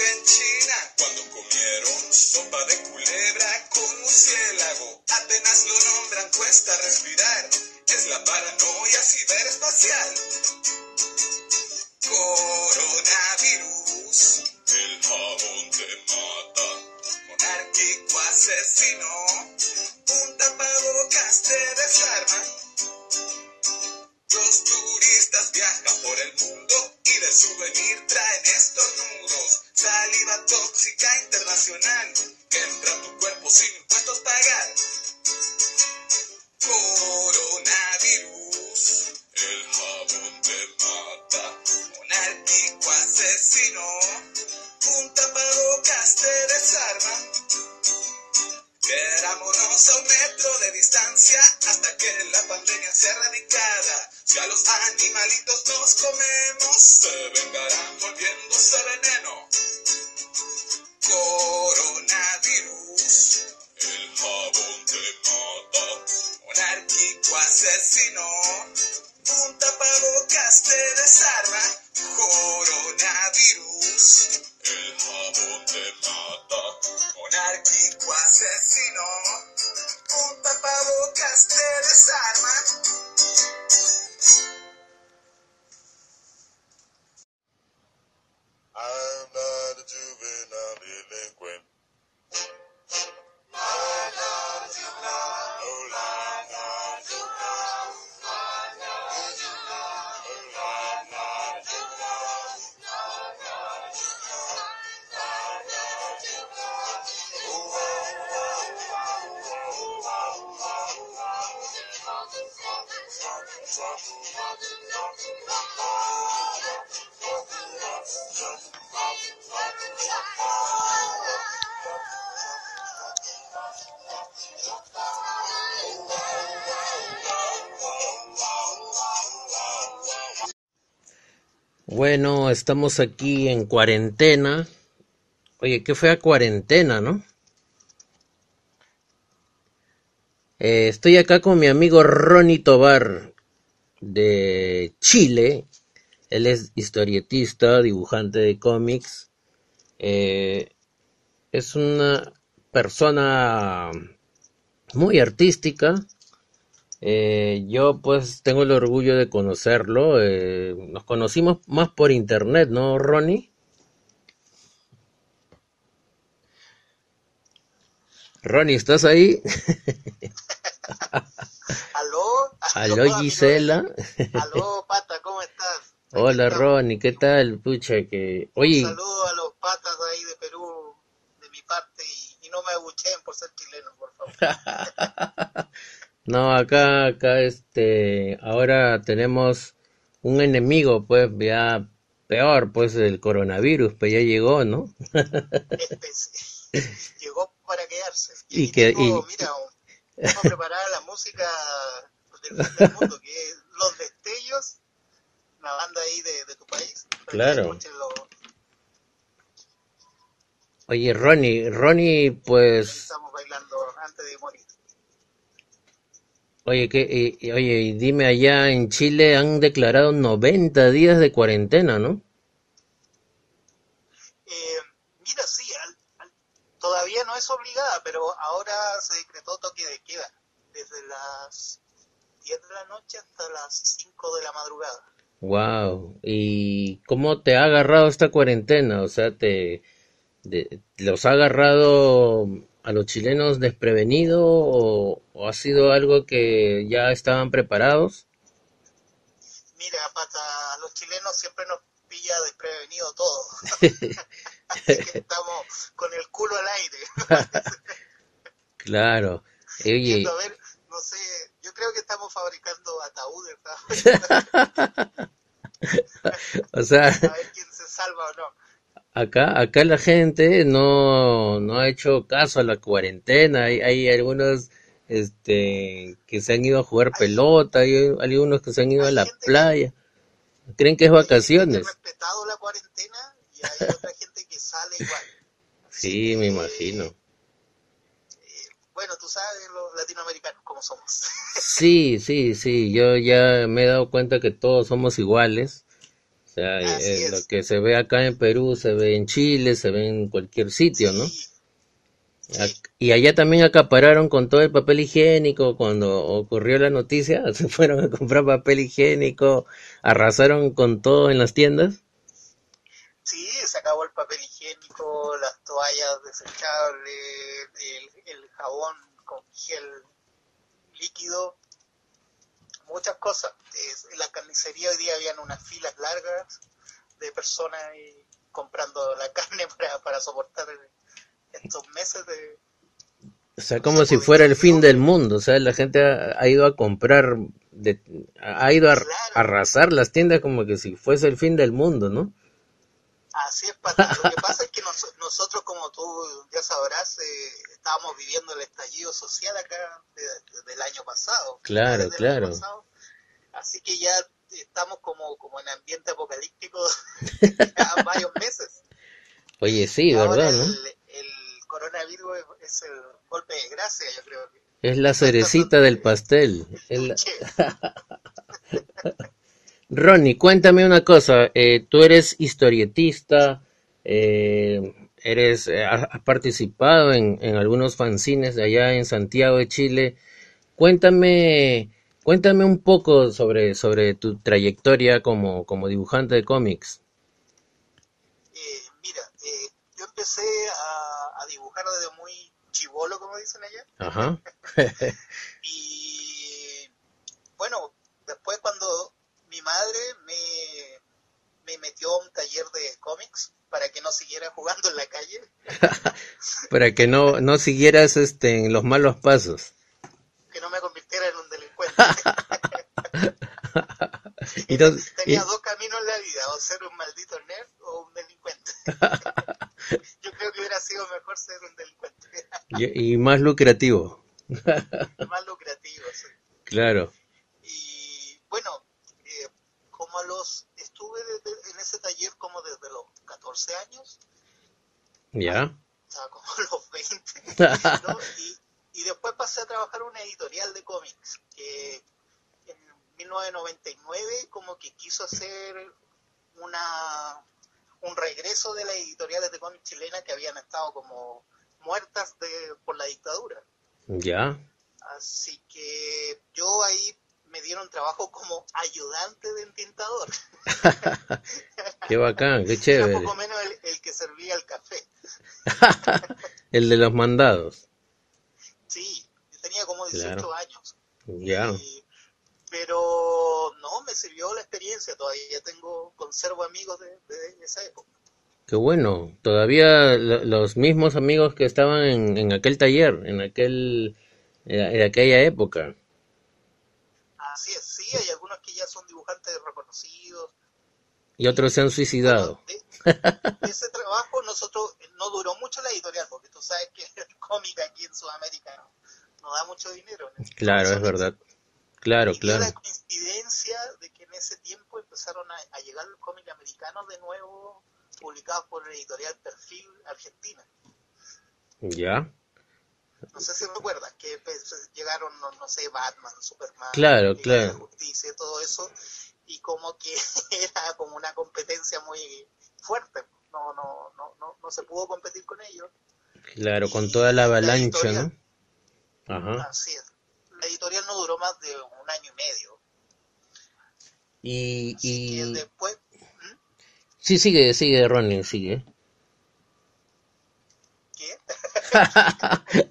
en China, cuando comieron sopa de culebra con murciélago, apenas lo nombran, cuesta respirar. Es la paranoia ciberespacial. Coronavirus, el jabón te mata. Monárquico asesino, un tapabocas te desarma. Los turistas viajan por el mundo y de souvenir traen estornudos. Saliva tóxica internacional que entra a tu cuerpo sin impuestos pagar. Coronavirus, hasta que la pandemia sea erradicada. Si a los animalitos nos comemos, se vengarán volviéndose veneno. Coronavirus, el jabón te mata. Monárquico asesino, un tapabocas te desarma. Coronavirus, el jabón te mata. Monárquico asesino, un tapabocas te desarma. Bueno, estamos aquí en cuarentena. Oye, qué fea cuarentena, ¿no? Eh, estoy acá con mi amigo Ronnie Tobar de Chile. Él es historietista, dibujante de cómics. Eh, es una persona muy artística. Eh, yo pues tengo el orgullo de conocerlo. eh, nos conocimos más por internet, ¿no, Ronnie? Ronnie, ¿estás ahí? ¿Aló? Aló. Gisela. Aló, pata, ¿cómo estás? Hola, estamos. Ronnie, ¿qué tal? Pucha, que... Un Oye, saludo a los patas ahí de Perú, de mi parte, y, y no me abucheen por ser chileno, por favor. no, acá, acá, este, ahora tenemos un enemigo, pues, ya peor, pues, el coronavirus, pues ya llegó, ¿no? Espe- Llegó para quedarse. Y que- tengo, y- mira, tengo preparada la música del del mundo, que es Los Destellos, una banda ahí de, de tu país. Claro. Oye, Ronnie, Ronnie, pues, Estamos bailando antes de morir. Oye, que, y- oye, y dime, allá en Chile han declarado 90 días de cuarentena, ¿no? Eh, mira, sí, al- al- todavía no es obligada, pero ahora se decretó toque de queda desde las 10 de la noche hasta las 5 de la madrugada. Wow. ¿Y cómo te ha agarrado esta cuarentena? O sea, te, de- los ha agarrado a los chilenos desprevenido o, o ha sido algo que ya estaban preparados? Mira, pata, a los chilenos siempre nos pilla desprevenido todo. Así que estamos con el culo al aire. Claro. Oye, a ver, no sé, yo creo que estamos fabricando ataúdes, o sea, A ver quién se salva o no. Acá, acá la gente no, no ha hecho caso a la cuarentena. Hay, hay algunos, este, que se han ido a jugar pelota, hay algunos que se han ido a la que- playa. Creen que es vacaciones. respetado la cuarentena y hay otra gente que sale igual. Sí, me Eh, imagino. Bueno, tú sabes los latinoamericanos cómo somos. Sí, sí, sí, yo ya me he dado cuenta que todos somos iguales. Sea, eh, es. lo que se ve acá en Perú se ve en Chile, se ve en cualquier sitio, ¿no? Sí, Y allá también acapararon con todo el papel higiénico cuando ocurrió la noticia, se fueron a comprar papel higiénico, arrasaron con todo en las tiendas. Sí, se acabó el papel higiénico, las toallas desechables, el, el jabón con gel líquido, muchas cosas. Es- en la carnicería hoy día habían unas filas largas de personas ahí comprando la carne para, para soportar estos meses de... O sea, como si fuera el fin del mundo, o sea, la gente ha, ha ido a comprar, de- ha ido a Claro. arrasar las tiendas como que si fuese el fin del mundo, ¿no? Así es, Pato. Lo que pasa es que nos- nosotros, como tú ya sabrás, eh, estábamos viviendo el estallido social acá de- desde el año pasado. Claro, del año claro. pasado. Así que ya estamos como, como en ambiente apocalíptico ya varios meses. Oye, sí, Ahora ¿verdad, no? el, el coronavirus es- el golpe de gracia, yo creo que. Es la cerecita del pastel. es la- Che, Ronnie, cuéntame una cosa. eh, tú eres historietista, eh, eres, eh, has has participado en, en algunos fanzines de allá en Santiago de Chile. Cuéntame, cuéntame un poco sobre, sobre tu trayectoria como, como dibujante de cómics. eh, mira, eh, yo empecé a, a dibujar desde muy chivolo, como dicen allá. Ajá. Y bueno, después cuando mi madre me, me metió a un taller de cómics para que no siguiera jugando en la calle, Para que no, no siguieras este, en los malos pasos. que no me convirtiera en un delincuente. Y y- Tenía dos caminos en la vida, o ser un maldito nerd o un delincuente. Yo creo que hubiera sido mejor ser un delincuente, y- y más lucrativo. más lucrativo. sí. Claro. Y bueno, como a los, estuve desde- en ese taller como desde los 14 años, ¿Ya? estaba como a los 20, ¿no? Y, y después pasé a trabajar en una editorial de cómics que en 1999 como que quiso hacer una un regreso de las editoriales de cómics chilenas que habían estado como muertas de, por la dictadura. ¿Ya? Así que yo ahí me dieron trabajo como ayudante de entintador. Qué bacán, qué Era chévere. poco menos el, el que servía el café. El de los mandados. Sí, yo tenía como 18 Claro. años. Ya. Y- pero no, me sirvió la experiencia. Todavía tengo, conservo amigos de, de esa época. Qué bueno. Todavía lo- los mismos amigos que estaban en, en aquel taller, en aquel, en aquella época. Así es, sí, hay algunos que ya son dibujantes reconocidos. Y otros se han suicidado. De, de ese trabajo nosotros no duró mucho la editorial, porque tú sabes que el cómic aquí en Sudamérica no, no da mucho dinero. ¿no? Claro, es verdad. Claro, y claro. la coincidencia de que en ese tiempo empezaron a, a llegar los cómics americanos de nuevo, publicados por la editorial Perfil Argentina. Ya. No sé si recuerdas que pues, llegaron, no, no sé, Batman, Superman, Claro, de claro. la Justicia, todo eso, y como que era como una competencia muy fuerte. No, no, no, no, no se pudo competir con ellos. Claro, con toda la La avalancha, ¿no? editorial. Ajá. Así es. La editorial no duró más de un año y medio. Y, Así que y... después, Sí, sigue, sigue, Ronnie, sigue. ¿qué?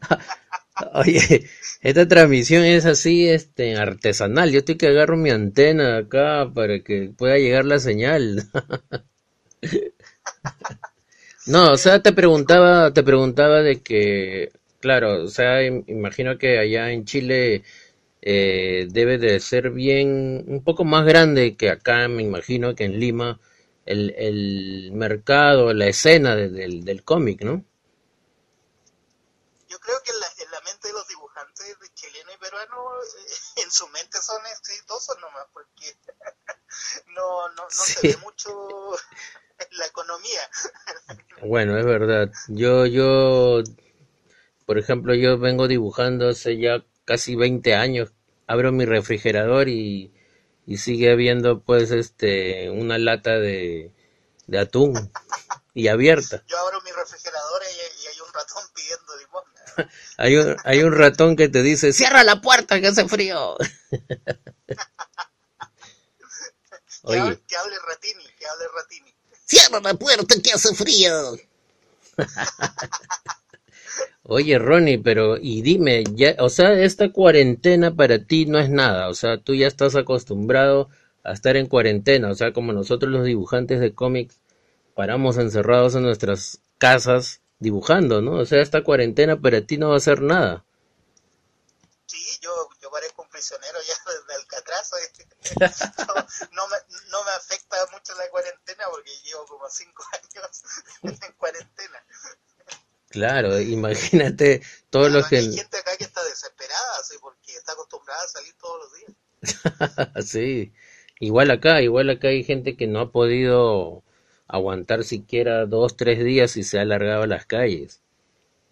Oye, esta transmisión es así, este, artesanal. Yo estoy que agarro mi antena acá para que pueda llegar la señal. No, o sea, te preguntaba, te preguntaba de que, claro, o sea, im- imagino que allá en Chile eh, debe de ser bien, un poco más grande que acá, me imagino que en Lima, el, el mercado, la escena de- del, del cómic, ¿no? Yo creo que en la, en la mente de los dibujantes de chileno y peruano, eh, en su mente son exitosos nomás, porque no, no, no se ve mucho la economía. Bueno, es verdad. Yo, yo, por ejemplo, yo vengo dibujando hace ya casi 20 años. Abro mi refrigerador y, y sigue habiendo pues este una lata de, de atún y abierta. Yo abro mi refrigerador Hay un, hay un ratón que te dice, cierra la puerta que hace frío. Que, Oye, hable, que hable Ratini, que hable Ratini. cierra la puerta que hace frío. Oye, Ronnie, pero y dime, ya, o sea, esta cuarentena para ti no es nada, o sea, tú ya estás acostumbrado a estar en cuarentena, o sea, como nosotros los dibujantes de cómics paramos encerrados en nuestras casas dibujando, ¿no? O sea, esta cuarentena para ti no va a ser nada. Sí, yo, yo parezco un prisionero ya desde Alcatraz. No, no me, no me afecta mucho la cuarentena porque llevo como cinco años en cuarentena. Claro, imagínate todos los Además, Hay que... gente acá que está desesperada, ¿sí? porque está acostumbrada a salir todos los días. Sí, igual acá, igual acá hay gente que no ha podido aguantar siquiera dos, tres días y se ha alargado las calles.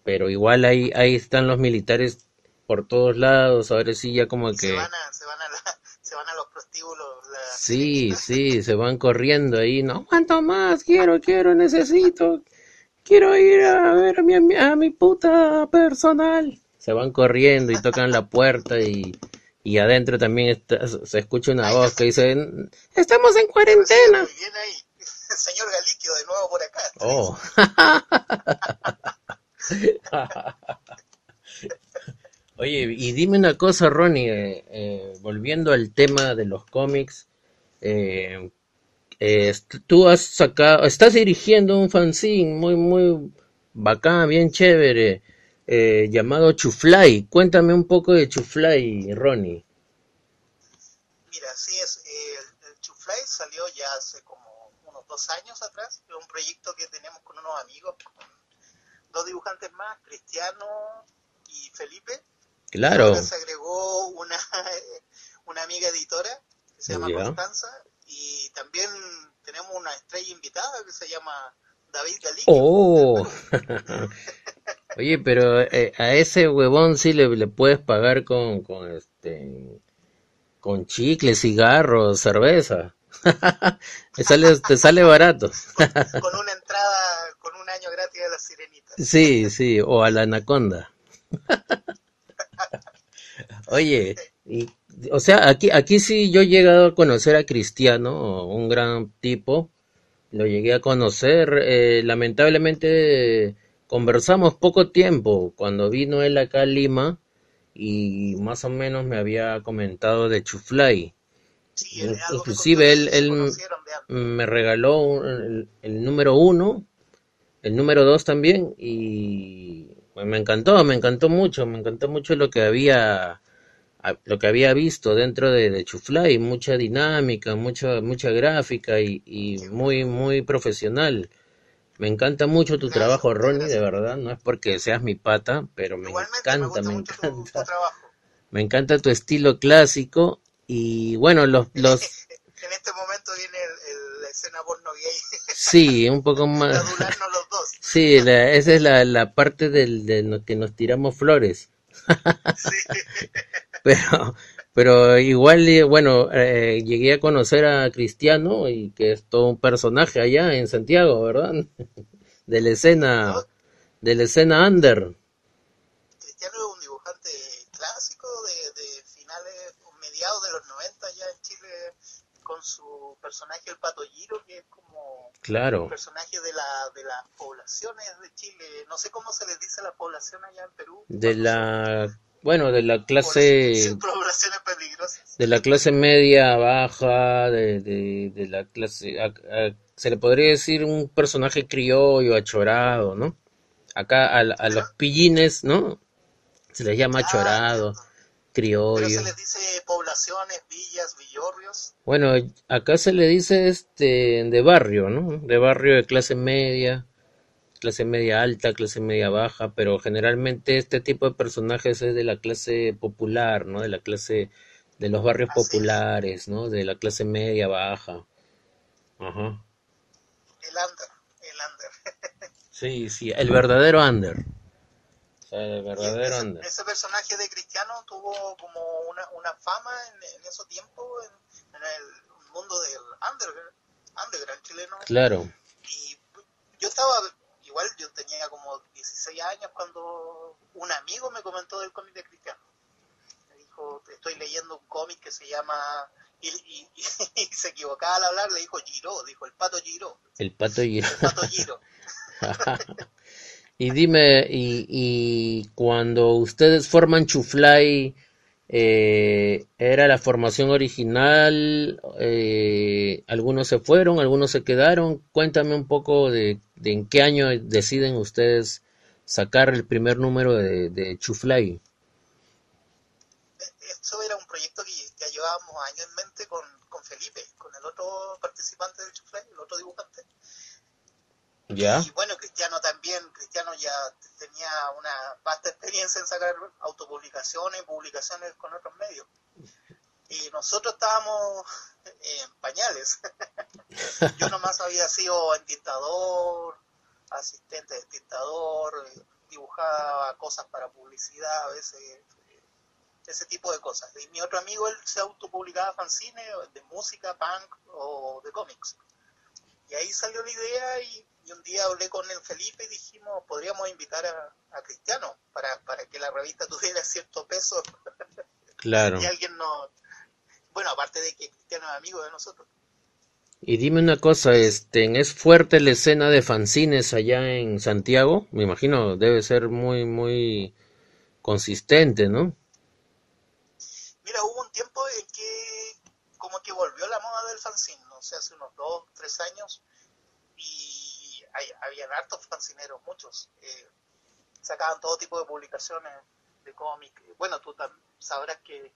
Pero igual ahí, ahí están los militares por todos lados, ahora sí ya como Y se que... van a, se van a, la- se van a los prostíbulos. la- Sí, sí, se van corriendo ahí, no aguanto más, quiero, quiero, necesito, quiero ir a ver a mi, a mi puta personal. Se van corriendo y tocan la puerta y, y adentro también está- se escucha una voz que dice, estamos en cuarentena. Ahí. Señor Galiquio, de nuevo por acá. Oh. Oye, y dime una cosa, Ronnie, eh, eh, volviendo al tema de los cómics, eh, eh, tú has sacado, estás dirigiendo un fanzine muy, muy bacán, bien chévere, eh, llamado Chuflay. Cuéntame un poco de Chuflay, Ronnie. Mira, así es. el, el Chuflay salió ya hace dos años atrás. Un proyecto que tenemos con unos amigos, con dos dibujantes más, Cristiano y Felipe. Claro, se agregó una, una amiga editora que se llama. Constanza y también tenemos una estrella invitada que se llama David Galicia. Oh. Oye, pero eh, a ese huevón sí le, le puedes pagar con, con este, con chicles, cigarros, cerveza. Te sale, te sale barato. Con una entrada, con un año gratis de la sirenita. Sí, sí, o a la anaconda. Oye, y, o sea, aquí, aquí sí yo he llegado a conocer a Cristiano, un gran tipo, lo llegué a conocer, eh, lamentablemente conversamos poco tiempo cuando vino él acá a Lima y más o menos me había comentado de Chuflay. Sí, Inclusive él, él me regaló un- el, el número uno, el número dos también, y me encantó, me encantó mucho, me encantó mucho lo que había, lo que había visto dentro de, de Chuflay, mucha dinámica, mucha, mucha gráfica y, y muy, muy profesional. Me encanta mucho tu Gracias, trabajo, Ronnie, de verdad, no es porque seas mi pata, pero me Igualmente, encanta, me mucho tu, tu encanta, me encanta tu estilo clásico y bueno, los, los, En este momento viene el- el- la escena porno gay, sí, un poco más. adularnos los dos. Sí, la- esa es la, la parte del, de lo que nos tiramos flores. Sí. Pero, pero igual, eh, bueno, eh, llegué a conocer a Cristiano y que es todo un personaje allá en Santiago, ¿verdad? De la escena, de la escena under. Cristiano es un dibujante clásico de, de finales, mediados de los 90 ya en Chile, con su personaje el Pato Giro, que es como un personaje de, la, de las poblaciones de Chile. No sé cómo se les dice a la población allá en Perú. de son la, bueno, de la clase, poblaciones peligrosas. de la clase media baja, de, de, de la clase, a- a- se le podría decir un personaje criollo, achorado, ¿no? Acá a, a los pillines, ¿no? Se les llama ah. Pero criollo. se les dice poblaciones, villas, villorrios. Bueno, acá se le dice este de barrio, ¿no? De barrio de clase media, clase media alta, clase media baja, pero generalmente este tipo de personajes es de la clase popular, ¿no? De la clase de los barrios Así es. populares, ¿no? De la clase media baja. Ajá. El under, el under. Sí, sí, el verdadero under. El verdadero ese, under. ese personaje de Cristiano tuvo como una, una fama en, en ese tiempo, en, en el mundo del underground, underground chileno. Claro. Y yo estaba, igual yo tenía como 16 años cuando un amigo me comentó del cómic de Cristiano. Me dijo, estoy leyendo un cómic que se llama... Y, y- y se equivocaba al hablar, le dijo Giro, dijo el pato Giro. El pato y... El pato Giro. Y dime, y, cuando ustedes forman Chuflay, eh, ¿era la formación original? Eh, ¿algunos se fueron, algunos se quedaron? Cuéntame un poco de, en qué año deciden ustedes sacar el primer número de, de Chuflay. Eso era un proyecto que llevábamos años en mente con, con Felipe, con el otro participante del Chuflay, el otro dibujante. Y bueno, Cristiano también, Cristiano ya tenía una vasta experiencia en sacar autopublicaciones publicaciones con otros medios. Y nosotros estábamos en pañales. Yo nomás había sido entintador, asistente de tintador, eh, dibujaba cosas para publicidad, a veces ese tipo de cosas. Y mi otro amigo, él se autopublicaba fanzine de música, punk o de cómics. Y ahí salió la idea y, y un día hablé con el Felipe y dijimos, podríamos invitar a, a Cristiano para, para que la revista tuviera cierto peso Claro. y alguien no... Bueno, aparte de que Cristiano es amigo de nosotros. Y dime una cosa, este, ¿es fuerte la escena de fanzines allá en Santiago? Me imagino debe ser muy, muy consistente, ¿no? Mira, hubo un tiempo en que como que volvió la moda del fanzine, no sé, hace unos dos, tres años, hay, habían hartos fanzineros, muchos. eh, sacaban todo tipo de publicaciones de cómic. Bueno, tú sabrás que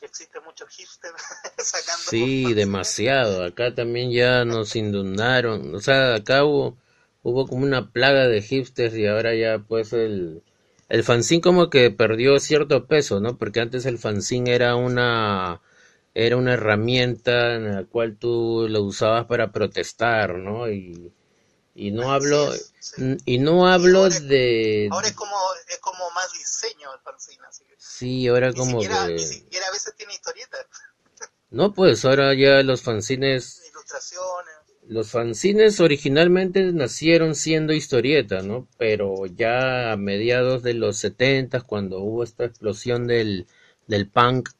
existe mucho hipster sacando Sí, demasiado. Acá también ya nos inundaron. O sea, acá hubo, hubo como una plaga de hipsters y ahora ya pues el, el fanzine como que perdió cierto peso, ¿no? Porque antes el fanzine era una, era una herramienta en la cual tú lo usabas para protestar, ¿no? Y, y no hablo, sí. y no hablo ahora- de, Ahora es como, es como más diseño el fanzine, así que sí, ahora ni como siquiera, ni que, siquiera a veces tiene historietas, no, pues ahora ya los fanzines ilustraciones. Los fanzines originalmente nacieron siendo historietas, ¿no? Pero ya a mediados de los 70, cuando hubo esta explosión del, del punk,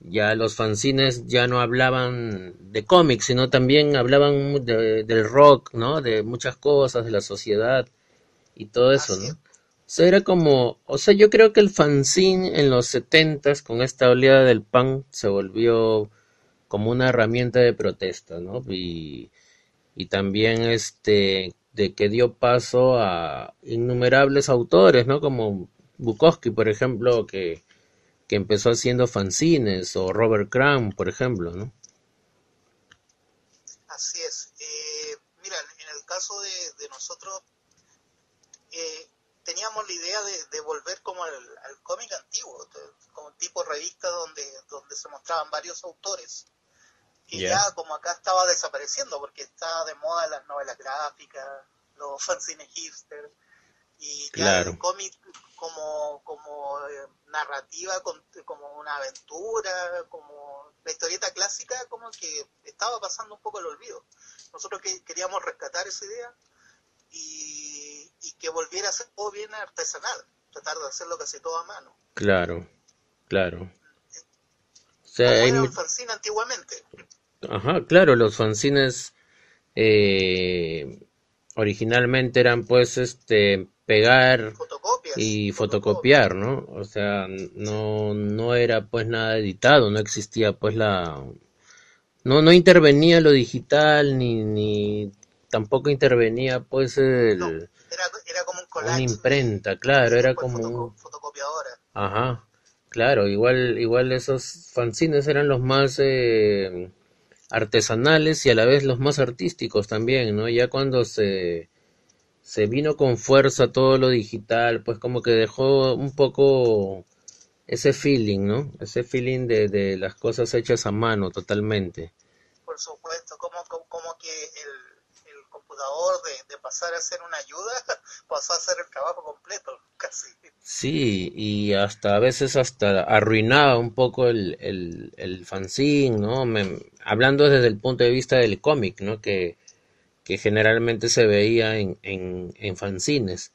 ya los fanzines ya no hablaban de cómics, sino también hablaban de- del rock, ¿no? De muchas cosas, de la sociedad y todo eso, ¿no? O sea, era como, o sea, yo creo que el fanzine en los 70 con esta oleada del punk se volvió como una herramienta de protesta, ¿no? Y, y también este de que dio paso a innumerables autores, ¿no? Como Bukowski, por ejemplo, que, que empezó haciendo fanzines, o Robert Crumb, por ejemplo, ¿no? Así es. Eh, mira, en el caso de, de nosotros, eh, teníamos la idea de, de volver como al, al cómic antiguo, como tipo revista donde, donde se mostraban varios autores, que Ya. ya como acá estaba desapareciendo, porque está de moda las novelas gráficas, los fanzines hipster, y ya Claro. el cómic como, como eh, narrativa, como una aventura, como la historieta clásica, como que estaba pasando un poco el olvido. Nosotros que queríamos rescatar esa idea y, y que volviera a ser todo bien artesanal, tratar de hacerlo casi todo a mano. Claro, claro. O sea, Como hay era un fanzine antiguamente. Ajá, claro, los fanzines eh, originalmente eran pues este pegar Fotocopias. y fotocopiar, ¿no? O sea, no, no era pues nada editado, no existía pues la... No, no intervenía lo digital ni, ni tampoco intervenía pues No, el, era, era como un una collage. imprenta, de- claro, era como un... fotocopiadora. Ajá, claro, igual, igual esos fanzines eran los más eh, artesanales y a la vez los más artísticos también, ¿no? Ya cuando se, se vino con fuerza todo lo digital, pues como que dejó un poco ese feeling, ¿no? Ese feeling de, de las cosas hechas a mano totalmente. por supuesto, como, como, que el, el computador de, de pasar a ser una ayuda, pasó a hacer el trabajo completo. Sí, y hasta a veces hasta arruinaba un poco el, el, el fanzine, ¿no? Me- hablando desde el punto de vista del cómic, ¿no? Que, que generalmente se veía en, en, en fanzines.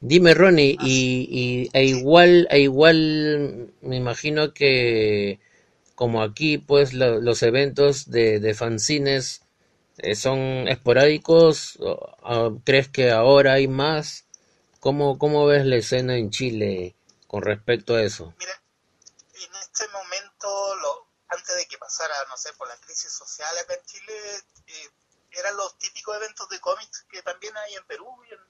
Dime, Ronnie, y, y e igual, e igual me imagino que como aquí, pues lo- los eventos de, de fanzines eh, son esporádicos, ¿crees que ahora hay más? ¿Cómo, cómo ves la escena en Chile con respecto a eso? Mira, en este momento, lo, antes de que pasara, no sé, por la crisis social acá en Chile, eh, eran los típicos eventos de cómics que también hay en Perú y en,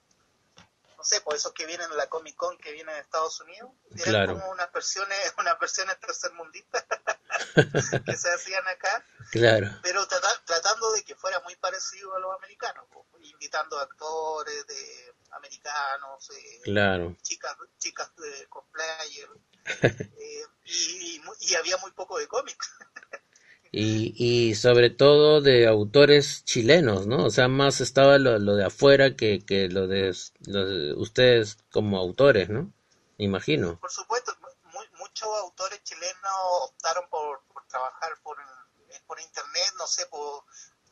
no sé, por esos que vienen la Comic Con que vienen de Estados Unidos, eran Claro. como unas versiones, unas versiones tercermundistas que se hacían acá, Claro, pero trata- tratando de que fuera muy parecido a los americanos, po, invitando actores de americanos, eh, claro. chicas chicas de cosplayer eh, y, y había muy poco de cómics Y, y sobre todo de autores chilenos, ¿no? O sea, más estaba lo, lo de afuera que, que lo de, lo de ustedes como autores, ¿no? Imagino. por supuesto mu- muchos autores chilenos optaron por, por trabajar por, por internet no sé por,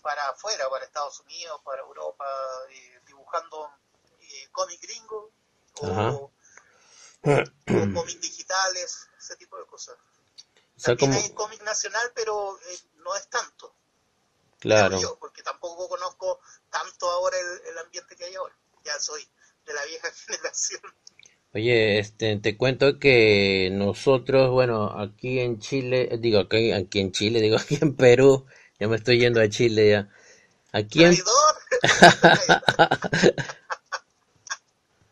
para afuera para Estados Unidos para Europa eh, dibujando cómic gringo o, o cómics digitales ese tipo de cosas O sea, también como, hay cómic nacional pero eh, no es tanto claro. yo, porque tampoco conozco tanto ahora el, el ambiente que hay ahora. Ya soy de la vieja generación. Oye, este, te cuento que nosotros, bueno, aquí en Chile, digo, aquí, aquí en Chile, digo, aquí en Perú, ya me estoy yendo a Chile ya. Aquí en.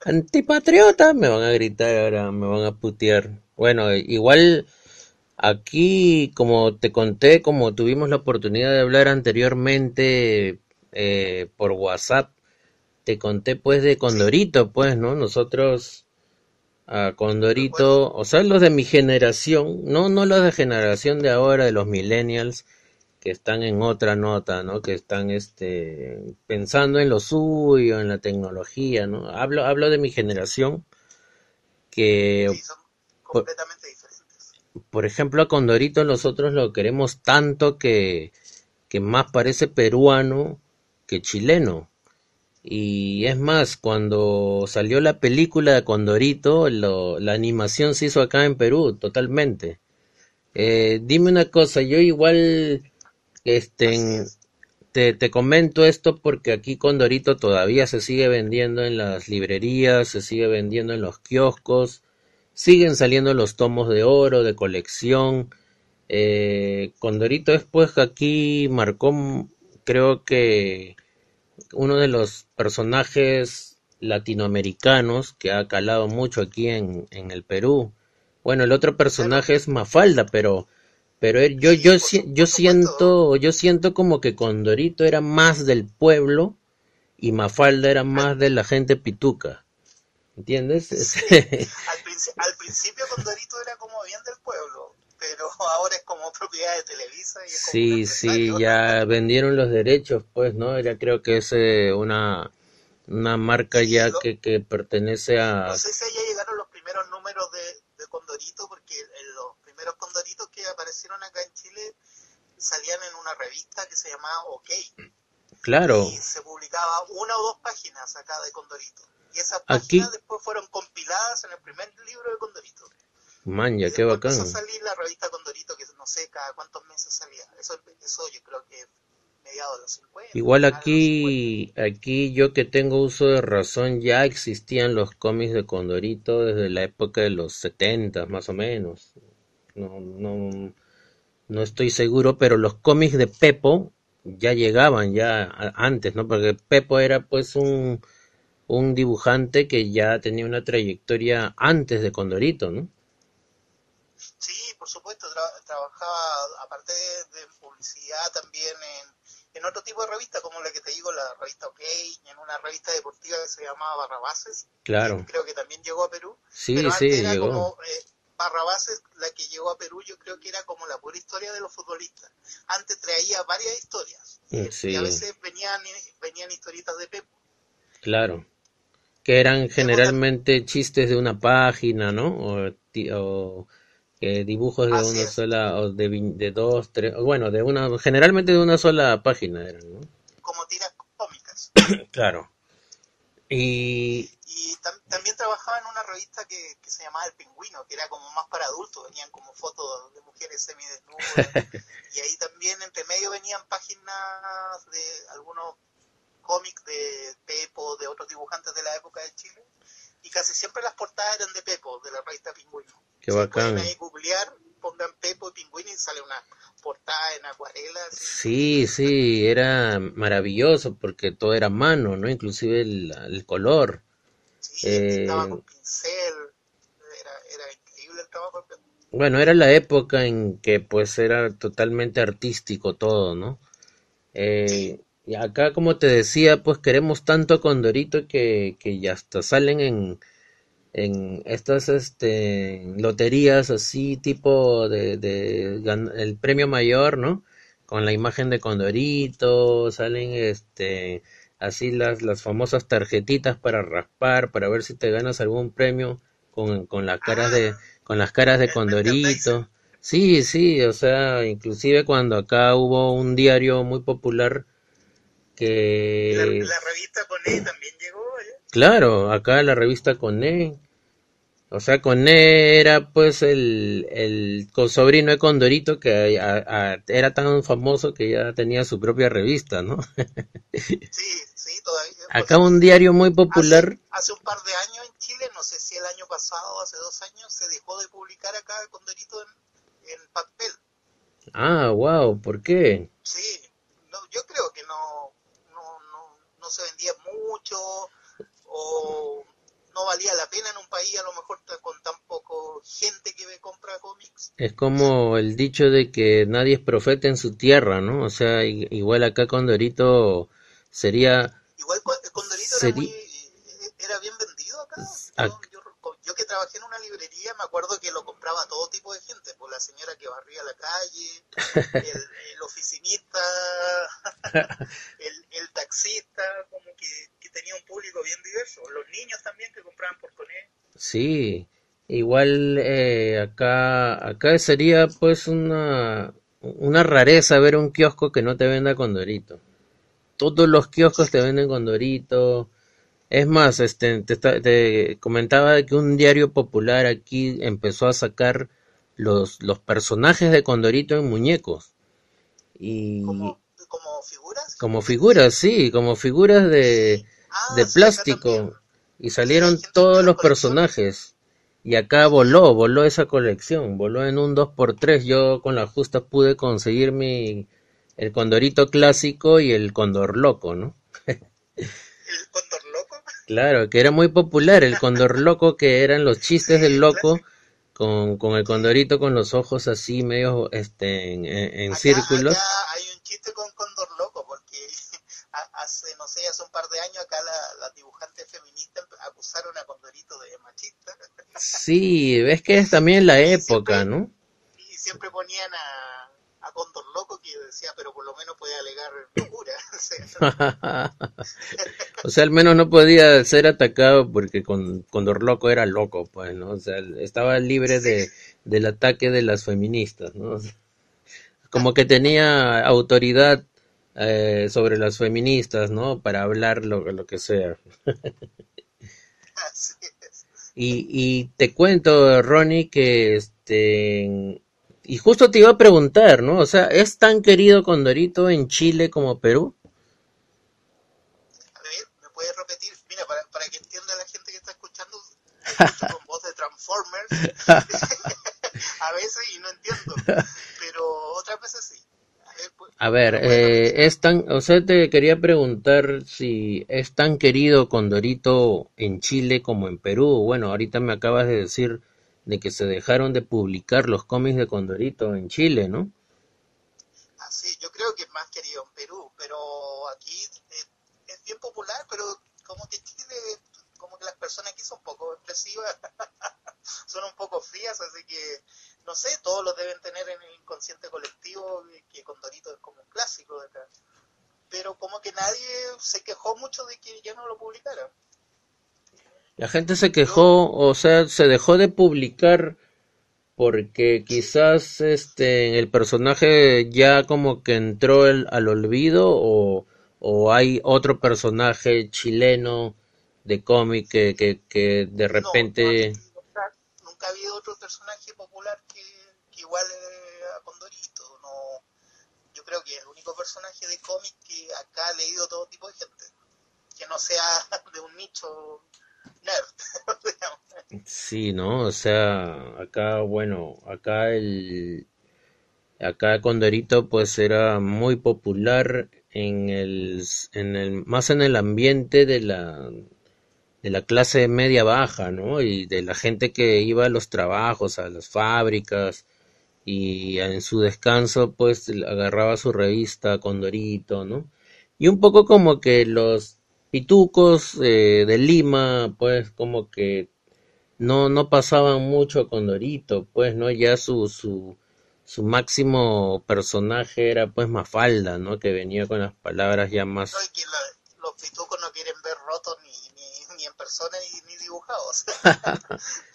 Antipatriota, me van a gritar ahora, me van a putear. Bueno, igual aquí, como te conté, como tuvimos la oportunidad de hablar anteriormente eh, por WhatsApp, te conté pues de Condorito, pues, ¿no? Nosotros a Condorito, o sea, los de mi generación, no, no los de generación de ahora, de los millennials, que están en otra nota, ¿no? Que están este pensando en lo suyo, en la tecnología, ¿no? Hablo, hablo de mi generación que, Sí, son completamente diferentes. por ejemplo, a Condorito nosotros lo queremos tanto que, que más parece peruano que chileno. Y es más, cuando salió la película de Condorito, lo- la animación se hizo acá en Perú, totalmente. Eh, dime una cosa, yo igual, este, te, te comento esto porque aquí Condorito todavía se sigue vendiendo en las librerías, se sigue vendiendo en los kioscos, siguen saliendo los tomos de oro, de colección. Eh, Condorito después aquí marcó, mm, creo que uno de los personajes latinoamericanos que ha calado mucho aquí en, en el Perú. Bueno, el otro personaje es Mafalda, pero pero él- yo Sí, yo yo supuesto. siento yo siento como que Condorito era más del pueblo y Mafalda era más de la gente pituca. ¿Entiendes? Al, princi- al principio Condorito era como bien del pueblo, pero ahora es como propiedad de Televisa y es como un Sí, sí, ya vendieron los derechos, pues, ¿no? Ya creo que es eh, una una marca Sí, ya lo- que, que pertenece a No sé si ya llegaron los primeros números de, de Condorito, porque en los primeros Condoritos que aparecieron acá en Chile salían en una revista que se llamaba OK. Claro, y se publicaba una o dos páginas acá de Condorito. Y esas Aquí- páginas después fueron compiladas en el primer libro de Condorito. ya qué bacán. empezó a salir la revista Condorito, que no sé cada cuántos meses salía. Eso, eso yo creo que mediados de los 50. Igual los 50. aquí, aquí yo que tengo uso de razón, ya existían los cómics de Condorito desde la época de los 70 más o menos. No, no, no estoy seguro, pero los cómics de Pepo ya llegaban ya antes, ¿no? Porque Pepo era pues un, un dibujante que ya tenía una trayectoria antes de Condorito, ¿no? Sí, por supuesto, tra- trabajaba, aparte de, de publicidad, también en, en otro tipo de revista, como la que te digo, la revista OK, en una revista deportiva que se llamaba Barrabases, Claro. que creo que también llegó a Perú. Sí, pero sí, antes era llegó. como, eh, Barrabás, la que llegó a Perú, yo creo que era como la pura historia de los futbolistas. Antes traía varias historias. Mm, Y sí. a veces venían, venían historietas de Pepo. Claro. Que eran generalmente chistes de una página, ¿no? O, eh, dibujos de Así una es. sola, o de, de dos, tres, bueno, de una, generalmente de una sola página eran, ¿no? como tiras cómicas. Claro. Y, Y tam- también trabajaba en una revista que, que se llamaba El Pingüino, que era como más para adultos, venían como fotos de mujeres semidesnudas. y ahí también entre medio venían páginas de algunos cómics de Pepo, de otros dibujantes de la época de Chile. Y casi siempre las portadas eran de Pepo, de la revista Pingüino. Qué Si pueden ahí googlear, pongan Pepo y Pingüino y sale una portada en acuarela. sí, sí, era maravilloso porque todo era mano, ¿no? Inclusive el, el color. Sí, Eh, con pincel. Era, era increíble el trabajo. Bueno, era la época en que pues era totalmente artístico todo, ¿no? Eh, y acá, como te decía, pues queremos tanto a Condorito que, que ya hasta salen en, en estas este, loterías así, tipo de, de el premio mayor, ¿no? Con la imagen de Condorito, salen este, así las, las famosas tarjetitas para raspar, para ver si te ganas algún premio con, con las caras de, con las caras de Condorito. Sí, sí, o sea, inclusive cuando acá hubo un diario muy popular La, que, la revista con él también llegó. ¿eh? claro, acá la revista Coné, o sea, Coné era pues el, el sobrino de Condorito que a- a- era tan famoso que ya tenía su propia revista, ¿no? Sí, sí, todavía. Acá un diario muy popular, Hace, hace un par de años en Chile, no sé si el año pasado o hace dos años, se dejó de publicar acá Condorito en, en papel. ah, wow, ¿por qué? Sí, no, yo creo que no, no, no, no se vendía mucho o no valía la pena en un país a lo mejor con tan poco gente que compra cómics. Es como el dicho de que nadie es profeta en su tierra, ¿no? O sea, igual acá Condorito sería, Igual Con- Condorito era, muy, eh, era bien vendido acá. Ac- Yo, yo, yo que trabajé en una librería me acuerdo que lo compraba todo tipo de gente, por la señora que barría la calle, el, el oficinista, el, el taxista, como que tenía un público bien diverso. Los niños también que compraban por Coné. sí, igual eh, acá, acá sería pues una, una rareza ver un kiosco que no te venda Condorito. Todos los kioscos te venden Condorito. Es más, este, te, comentaba que un diario popular aquí empezó a sacar los, los personajes de Condorito en muñecos. Y Como, como figuras. como figuras, sí, como figuras de, de sí, acá plástico. Y salieron todos los personajes. Y acá voló, voló esa colección, voló en un 2x3. Yo con la justa pude conseguir mi, el Condorito clásico y el Condor loco, ¿no? El cóndor loco. Claro, que era muy popular el Condor loco, que eran los chistes del loco con, con el Condorito con los ojos así medio este, en, en- Acá- círculos. acá hay un chiste con cóndor loco, porque hace, no sé, hace un par de años acá la- las dibujantes feministas acusaron a Condorito de machista Sí, ves que es también la época, ¿no? y siempre ponían a, a Cóndor loco que decía, pero por lo menos puede alegar locura. O sea, al menos no podía ser atacado porque con Condor Loco era loco, pues, ¿no? O sea, estaba libre de, del ataque de las feministas, ¿no? Como que tenía autoridad eh, sobre las feministas, ¿no? Para hablar lo, lo que sea. así es. Y, y te cuento, Ronnie, que este... Y justo te iba a preguntar, ¿no? O sea, ¿es tan querido Condorito en Chile como Perú? A ver, ¿me puedes repetir? Mira, para, para que entienda la gente que está escuchando, con voz de Transformers a veces y no entiendo, pero otras veces sí. A ver, eh, es tan, o sea, te quería preguntar si es tan querido Condorito en Chile como en Perú. Bueno, ahorita me acabas de decir de que se dejaron de publicar los cómics de Condorito en Chile, ¿no? Así, yo creo que es más querido en Perú, pero aquí eh, es bien popular, pero como que Chile, como que las personas aquí son un poco expresivas, son un poco frías, así que sé, todos los deben tener en el inconsciente colectivo, que Condorito es como un clásico de acá. Pero como que nadie se quejó mucho de que ya no lo publicara. La gente se quejó, o sea, se dejó de publicar porque quizás este el personaje ya como que entró el, al olvido o, o hay otro personaje chileno de cómic que, que, que de repente No, nunca, nunca ha habido otro personaje popular que, que iguale a Condorito. No, yo creo que es el único personaje de cómic que acá ha leído todo tipo de gente. Que no sea de un nicho nerd. Sí, ¿no? O sea, acá, bueno, acá el, acá Condorito pues era muy popular en el, en el, más en el ambiente de la, de la clase media baja, ¿no? Y de la gente que iba a los trabajos, a las fábricas, y en su descanso pues agarraba su revista Condorito, ¿no? Y un poco como que los pitucos eh, de Lima, pues como que no, no pasaban mucho con Dorito, pues, ¿no? Ya su, su, su máximo personaje era pues Mafalda, ¿no? Que venía con las palabras ya más... No, y que la- los pitucos no quieren ver rotos ni, ni, ni en persona ni, ni dibujados.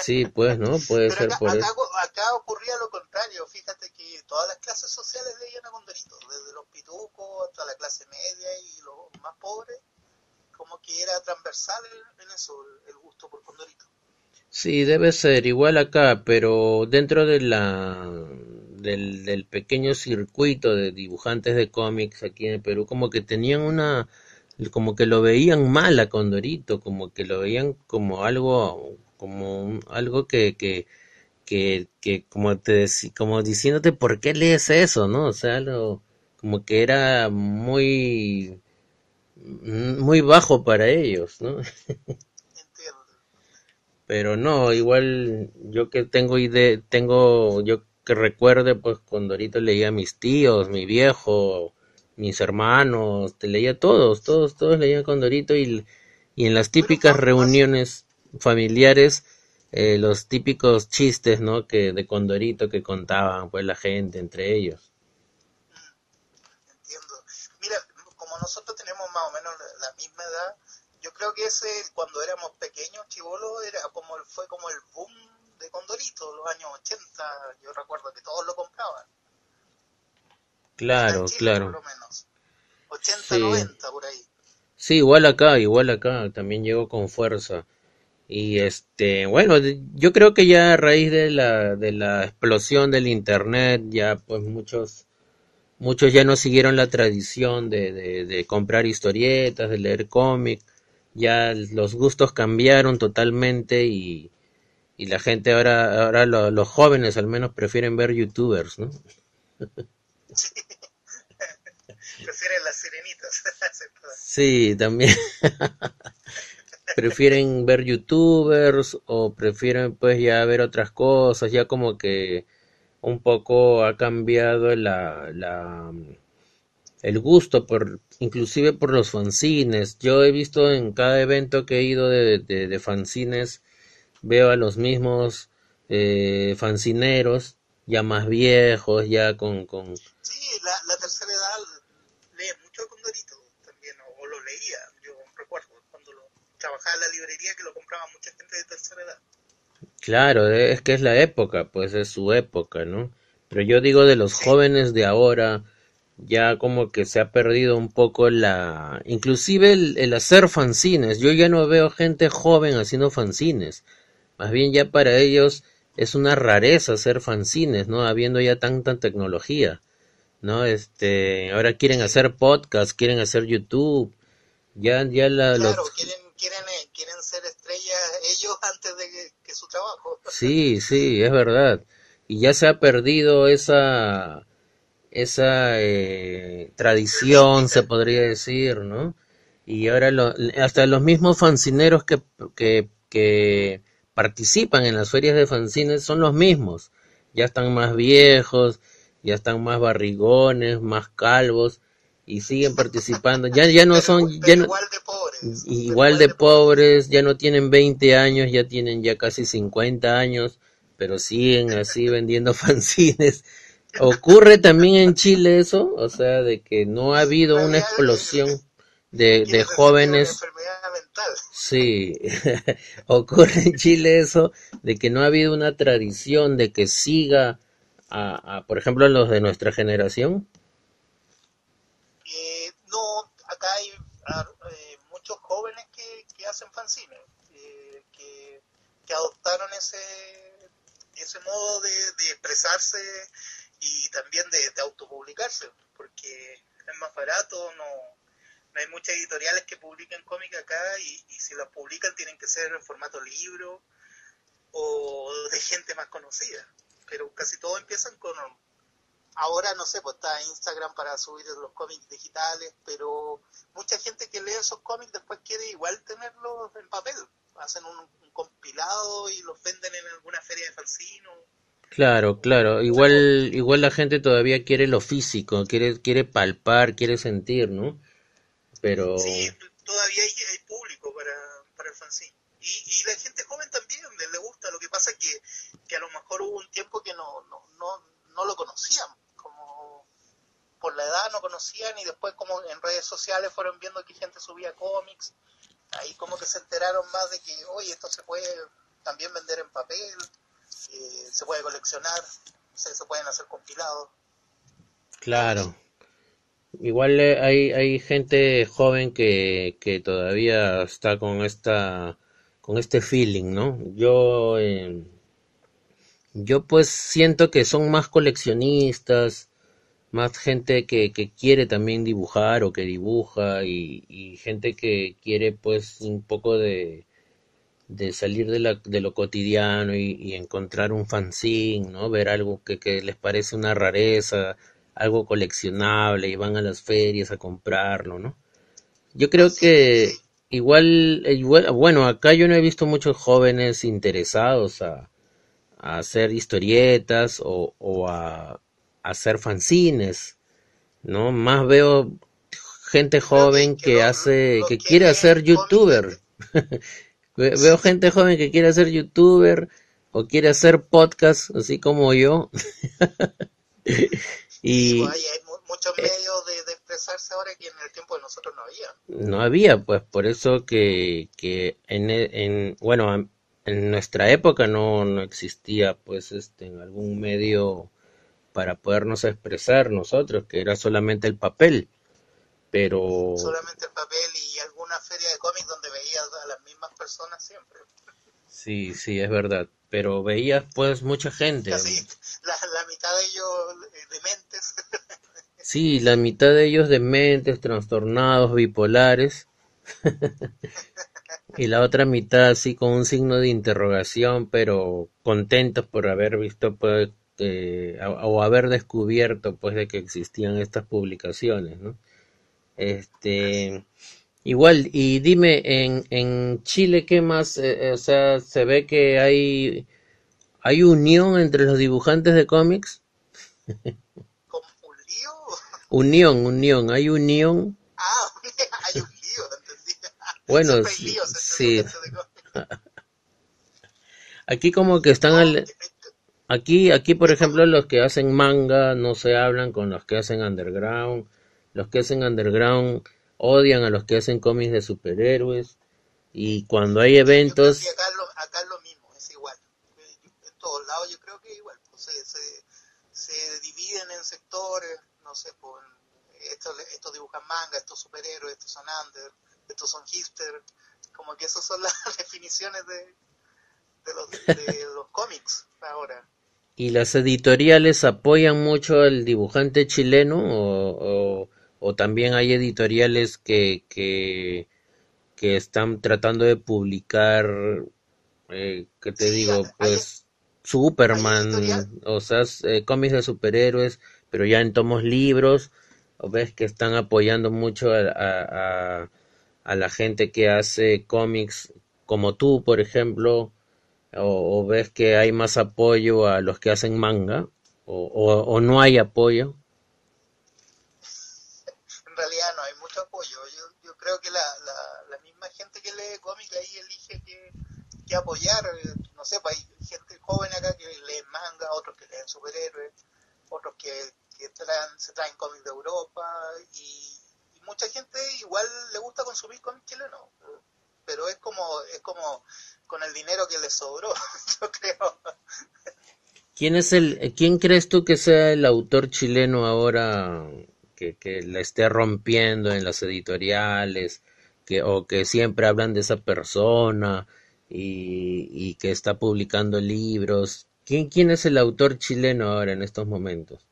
Sí, pues, ¿no? Puede Pero ser acá, por acá, eso. acá ocurría lo contrario. Fíjate que todas las clases sociales leían a Condorito, desde los pitucos hasta la clase media y los más pobres. Como que era transversal en eso, el, gusto por Condorito. Sí, debe ser igual acá, pero dentro de la del, del pequeño circuito de dibujantes de cómics aquí en el Perú, como que tenían una, como que lo veían mal a Condorito, como que lo veían como algo, como un- algo que, que, que, que como te como diciéndote por qué lees eso, ¿no? O sea, lo, como que era muy, muy bajo para ellos, ¿no? Entiendo. Pero no, igual yo que tengo idea, tengo, yo que recuerde, pues cuando ahorita leía a mis tíos, mi viejo, mis hermanos, te leía a todos, todos, todos leían Condorito y, y en las típicas reuniones familiares, eh, los típicos chistes, ¿no? Que de Condorito que contaban, pues la gente entre ellos. Entiendo. Mira, como nosotros tenemos más o menos la, la misma edad, yo creo que ese, cuando éramos pequeños, chivolos, era como fue como el boom de Condorito, los años 80, yo recuerdo que todos lo compraban. Claro, Chile, claro. por lo menos. 80, Sí. 90, por ahí. Sí, igual acá, igual acá, también llegó con fuerza. Y este, bueno, yo creo que ya a raíz de la, de la explosión del internet, ya pues muchos, muchos ya no siguieron la tradición de, de, de comprar historietas, de leer cómic, ya los gustos cambiaron totalmente y, y la gente ahora, ahora lo- los jóvenes al menos prefieren ver youtubers, ¿no? Prefieren las sirenitas. Sí. Sí, también. Prefieren ver youtubers o prefieren pues ya ver otras cosas, ya como que un poco ha cambiado la, la, el gusto por, inclusive por los fanzines. Yo he visto en cada evento que he ido de, de, de fanzines, veo a los mismos eh, fanzineros, ya más viejos, ya con, con, Sí, la, tercera edad lee mucho también, o, o lo leía, yo recuerdo, cuando lo, trabajaba en la librería que lo compraba mucha gente de tercera edad. Claro, eh, es que es la época, pues es su época, ¿no? Pero yo digo de los jóvenes de ahora, ya como que se ha perdido un poco la, inclusive el, el hacer fanzines. Yo ya no veo gente joven haciendo fanzines. Más bien ya para ellos es una rareza hacer fanzines, ¿no? Habiendo ya tanta tecnología, ¿no? Este, ahora quieren hacer podcast, quieren hacer YouTube. Ya, ya la, Claro, los, quieren, quieren, eh, quieren ser estrellas ellos antes de que, su trabajo. Sí, sí, es verdad. Y ya se ha perdido esa, esa eh, tradición, se podría decir, ¿no? Y ahora lo- hasta los mismos fanzineros que, que, que participan en las ferias de fanzines son los mismos. Ya están más viejos, ya están más barrigones, más calvos y siguen participando. Ya, ya no son, ya no, igual de pobres. pero igual de pobres, ya no tienen 20 años, ya tienen ya casi 50 años, pero siguen así vendiendo fanzines. ¿Ocurre también en Chile eso? O sea, de que no ha habido una explosión de, de jóvenes. Sí, ocurre en Chile eso, de que no ha habido una tradición de que siga, a, a por ejemplo, los de nuestra generación. Eh, no, hay eh, muchos jóvenes que, que hacen fanzines, eh, que, que adoptaron ese, ese modo de, de expresarse y también de, de autopublicarse, porque es más barato, no, no hay muchas editoriales que publiquen cómics acá y, y si los publican tienen que ser en formato libro o de gente más conocida, pero casi todos empiezan con ahora no sé, pues está Instagram para subir los cómics digitales, pero mucha gente que lee esos cómics después quiere igual tenerlos en papel. Hacen un, un compilado y los venden en alguna feria de fanzino. Claro, claro. Igual, igual la gente todavía quiere lo físico, quiere, quiere palpar, quiere sentir, ¿no? Pero Sí, todavía hay, hay público para, para el fanzine. Y, y la gente joven también le, gusta. Lo que pasa es que, que a lo mejor hubo un tiempo que no, no, no, no lo conocían. Por la edad no conocían y después como en redes sociales fueron viendo que gente subía cómics. Ahí como que se enteraron más de que, oye, esto se puede también vender en papel, eh, se puede coleccionar, se, se pueden hacer compilados. Claro. Igual eh, hay, hay gente joven que, que todavía está con esta, con este feeling, ¿no? Yo, eh, yo pues siento que son más coleccionistas, más gente que, que quiere también dibujar o que dibuja y, y gente que quiere pues un poco de, de salir de, la, de lo cotidiano y, y encontrar un fanzine, ¿no? Ver algo que, que les parece una rareza, algo coleccionable y van a las ferias a comprarlo, ¿no? Yo creo que igual, igual, bueno, acá yo no he visto muchos jóvenes interesados a, a hacer historietas o, o a hacer fanzines, ¿no? Más veo gente joven que hace, que quiere hacer youtuber. Ve- Veo gente joven que quiere hacer youtuber o quiere hacer podcast, así como yo. Y pues hay, hay mu- muchos eh, medios de, expresarse ahora que en el tiempo de nosotros no había. no había, pues por eso que, que en, e- en, bueno, en nuestra época no, no existía pues este en algún medio para podernos expresar nosotros, que era solamente el papel, pero Solamente el papel y alguna feria de cómics donde veías a las mismas personas siempre. sí, sí, es verdad, pero veías pues mucha gente, Casi la, la mitad de ellos eh, dementes. sí, la mitad de ellos dementes, trastornados, bipolares, y la otra mitad así con un signo de interrogación, pero contentos por haber visto pues eh, o haber descubierto pues de que existían estas publicaciones, ¿no? Este, igual, y dime, en, en Chile, ¿qué más? Eh, eh, o sea, se ve que hay, hay unión entre los dibujantes de cómics. Como un lío. Unión, unión, hay unión. Ah, hay un lío, entendí. Bueno, Siempre hay sí, entre sí. dibujantes de cómics. Aquí como que están No, al, aquí, aquí por ejemplo, los que hacen manga no se hablan con los que hacen underground. Los que hacen underground odian a los que hacen cómics de superhéroes. Y cuando hay yo creo eventos, que acá lo, acá es lo mismo, es igual. En todos lados yo creo que es igual. pues, se, se, se dividen en sectores, no sé, pues, estos, estos dibujan manga, estos superhéroes, estos son under, estos son hipster. Como que esas son las definiciones de, de, los, de los cómics ahora. ¿Y las editoriales apoyan mucho al dibujante chileno o, o, o también hay editoriales que, que, que están tratando de publicar, eh, ¿qué te Sí, digo? Pues hay Superman, o sea, eh, cómics de superhéroes, pero ya en tomos libros, o ves que están apoyando mucho a, a, a, a la gente que hace cómics como tú, por ejemplo, o, o ves que hay más apoyo a los que hacen manga, o, o, o no hay apoyo. en realidad no hay mucho apoyo. Yo, yo creo que la, la, la misma gente que lee cómics ahí elige que, que apoyar. No sé, pues hay gente joven acá que, igual le gusta consumir cómic chileno, pero es como, es como con el dinero que le sobró, yo creo. ¿Quién es el, quién crees tú que sea el autor chileno ahora que, que la esté rompiendo en las editoriales, que, o que siempre hablan de esa persona y, y que está publicando libros? ¿Quién, ¿Quién es el autor chileno ahora en estos momentos?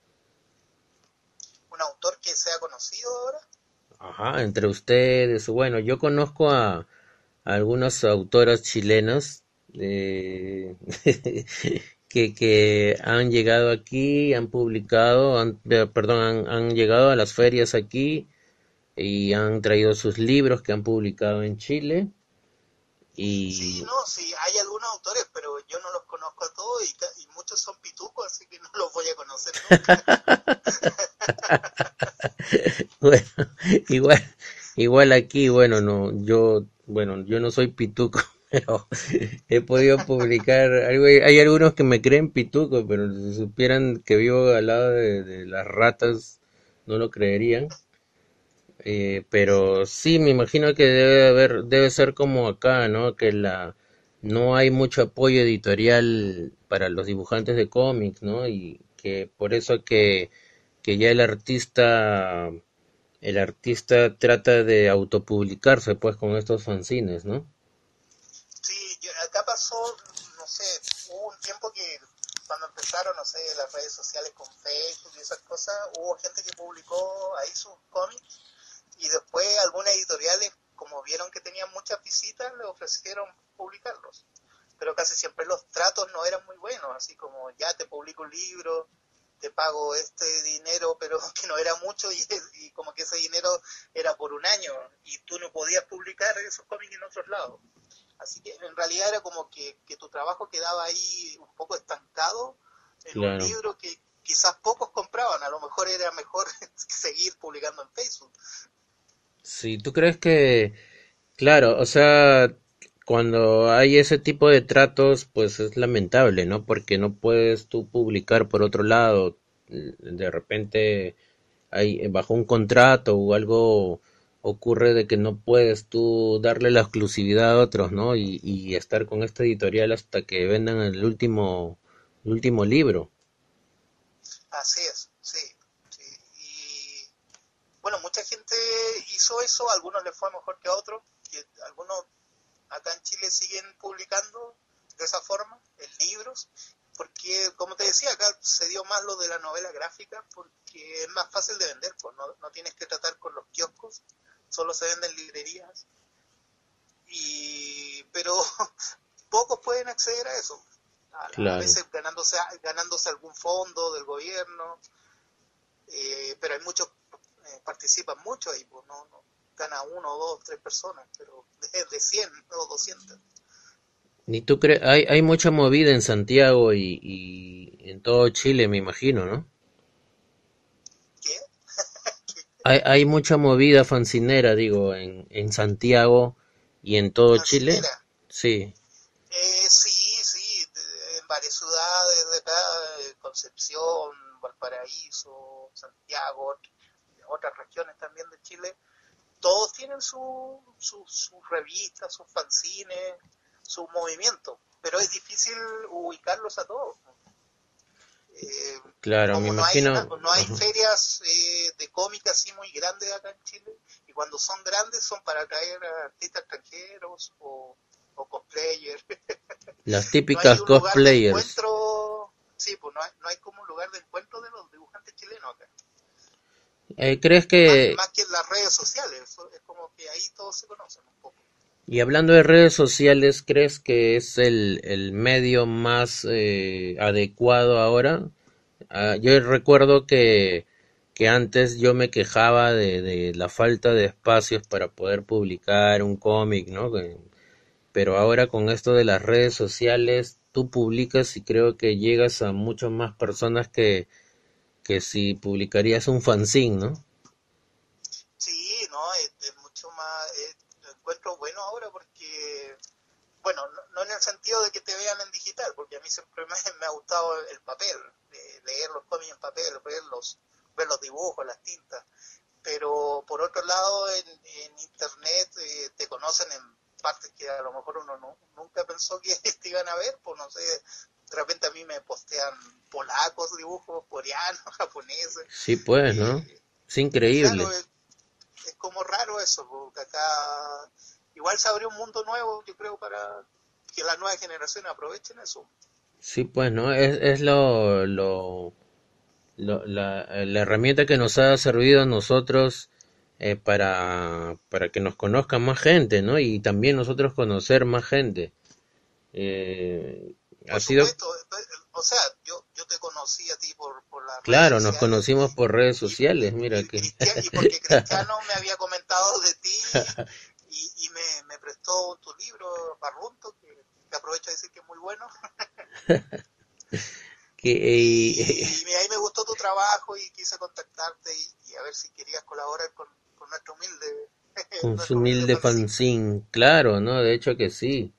¿Un autor que sea conocido ahora? Ajá, entre ustedes. Bueno, yo conozco a, a algunas autoras chilenas eh, que, que han llegado aquí, han publicado, han, eh, perdón, han, han llegado a las ferias aquí y han traído sus libros que han publicado en Chile. Y Sí, no, sí, hay algunos autores, pero yo no los conozco a todos y, y muchos son pitucos, así que no los voy a conocer nunca. Bueno, igual, igual aquí, bueno, no, yo, bueno, yo no soy pituco, pero he podido publicar, algo- hay algunos que me creen pituco, pero si supieran que vivo al lado de, las ratas, no lo creerían. Eh, pero sí, me imagino que debe haber, debe ser como acá, ¿no? Que la, no hay mucho apoyo editorial para los dibujantes de cómics, ¿no? Y que por eso que, que ya el artista, el artista trata de autopublicarse, pues, con estos fanzines, ¿no? Yo- acá pasó, no sé, hubo un tiempo que cuando empezaron, no sé, las redes sociales con Facebook y esas cosas, hubo gente que publicó ahí sus cómics y después algunas editoriales, como vieron que tenían muchas visitas, le ofrecieron publicarlos. Pero casi siempre los tratos no eran muy buenos, así como ya te publico un libro, te pago este dinero, pero que no era mucho y, y como que ese dinero era por un año y tú no podías publicar esos cómics en otros lados. Así que en realidad era como que, que tu trabajo quedaba ahí un poco estancado en Claro. un libro que quizás pocos compraban, a lo mejor era mejor seguir publicando en Facebook. Sí, ¿tú crees que, claro, o sea, cuando hay ese tipo de tratos, pues es lamentable, ¿no? Porque no puedes tú publicar por otro lado, de repente hay bajo un contrato o algo ocurre de que no puedes tú darle la exclusividad a otros, ¿no? Y, estar con esta editorial hasta que vendan el último, el último libro. Así es, sí. sí. Y bueno, mucha gente hizo eso, a algunos les fue mejor que a otros, que algunos acá en Chile siguen publicando de esa forma, en libros, porque como te decía, acá se dio más lo de la novela gráfica, porque es más fácil de vender, pues no, no tienes que tratar con los kioscos, solo se venden en librerías, y pero pocos pueden acceder a eso, a, veces ganándose, ganándose algún fondo del gobierno, eh, pero hay muchos, eh, participan mucho ahí, pues no, no gana uno, dos, tres personas, pero de, de 100 o 200. ¿Y tú crees? Hay, hay mucha movida en Santiago y, y en todo Chile, me imagino, ¿no? ¿Qué? Hay, hay mucha movida fancinera, digo, en, en Santiago y en todo Chile. Fancinera. Sí, Eh, sí, sí, en varias ciudades de acá, eh, Concepción, Valparaíso, Santiago, ot- otras regiones también de Chile, todos tienen su, su, sus revistas, sus fanzines, su movimiento, pero es difícil ubicarlos a todos. Eh, claro, me como no hay, imagino. no hay ferias eh, de cómic así muy grandes acá en Chile, y cuando son grandes son para atraer a artistas extranjeros o, o cosplayers. Las no hay típicas de cosplayers. encuentro, sí, pues no hay, no hay como un lugar de encuentro de los dibujantes chilenos acá. Eh, ¿crees Más, que, más que en las redes sociales, es como que ahí todos se conocen. Y hablando de redes sociales, ¿crees que es el, el medio más eh, adecuado ahora? Ah, yo recuerdo que, que antes yo me quejaba de, de la falta de espacios para poder publicar un cómic, ¿no? Pero ahora con esto de las redes sociales, tú publicas y creo que llegas a muchas más personas que, que si publicarías un fanzine, ¿no? Sí, no, es, es mucho más, es- lo encuentro bueno ahora porque, bueno, no, no en el sentido de que te vean en digital, porque a mí siempre me, me ha gustado el papel, leer los cómics en papel, verlos, ver los dibujos, las tintas, pero por otro lado en, en internet eh, te conocen en partes que a lo mejor uno no- nunca pensó que te iban a ver, pues no sé, de repente a mí me postean polacos, dibujos coreanos, japoneses. Sí, pues, ¿no? Es increíble. Claro, es, es como raro eso, porque acá igual se abrió un mundo nuevo, yo creo, para que las nuevas generaciones aprovechen eso. Sí, pues, ¿no? Es, es lo, lo, lo- la, la herramienta que nos ha servido a nosotros eh, para, para que nos conozca más gente, ¿no? Y también nosotros conocer más gente. Eh, ha Por sido, supuesto, o sea, yo, yo te conocí a ti por, por las redes claro, nos conocimos por redes sociales, y- mira y que. Cristian- y porque Cristiano me había comentado de ti prestó tu libro, Barrunto, que, que aprovecho de decir que es muy bueno. que, Y, eh, y ahí me gustó tu trabajo y quise contactarte y, y a ver si querías colaborar con, con nuestro humilde. con su humilde fanzine. claro, ¿no? De hecho que sí.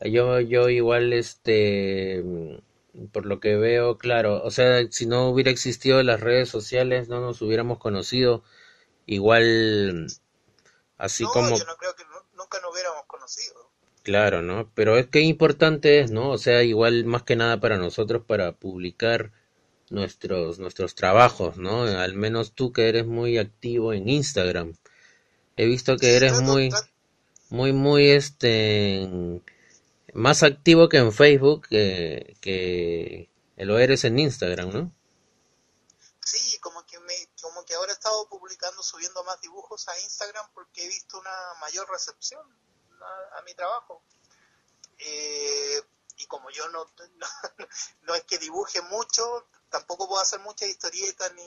Yo, yo igual, este, mm, por lo que veo, claro, o sea, si no hubiera existido las redes sociales, no nos hubiéramos conocido. Igual, así No, como, yo no creo que nu- nunca nos hubiéramos conocido. claro, ¿no? Pero es que importante es, ¿no? O sea, igual más que nada para nosotros, para publicar nuestros, nuestros trabajos, ¿no? Al menos tú que eres muy activo en Instagram. He visto que eres muy... muy, muy, este, más activo que en Facebook, que, que lo eres en Instagram, ¿no? Sí, como que me, como que ahora he estado publicando, subiendo más dibujos a Instagram porque he visto una mayor recepción a, mi trabajo. Eh, y como yo no, no, es que dibuje mucho, tampoco puedo hacer muchas historietas ni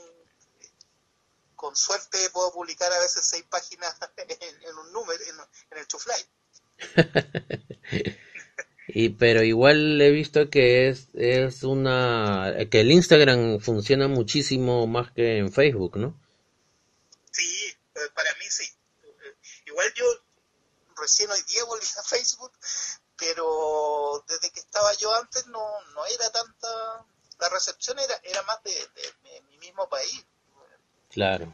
con suerte puedo publicar a veces seis páginas en, un número, en, en el Chufly. Y pero igual he visto que es, es una, que el Instagram funciona muchísimo más que en Facebook, ¿no? Sí, eh, para mí sí. Eh, Igual yo recién hoy día volví a Facebook, pero desde que estaba yo antes no, no era tanta, la recepción era, era más de, de- de mi mismo país, Claro,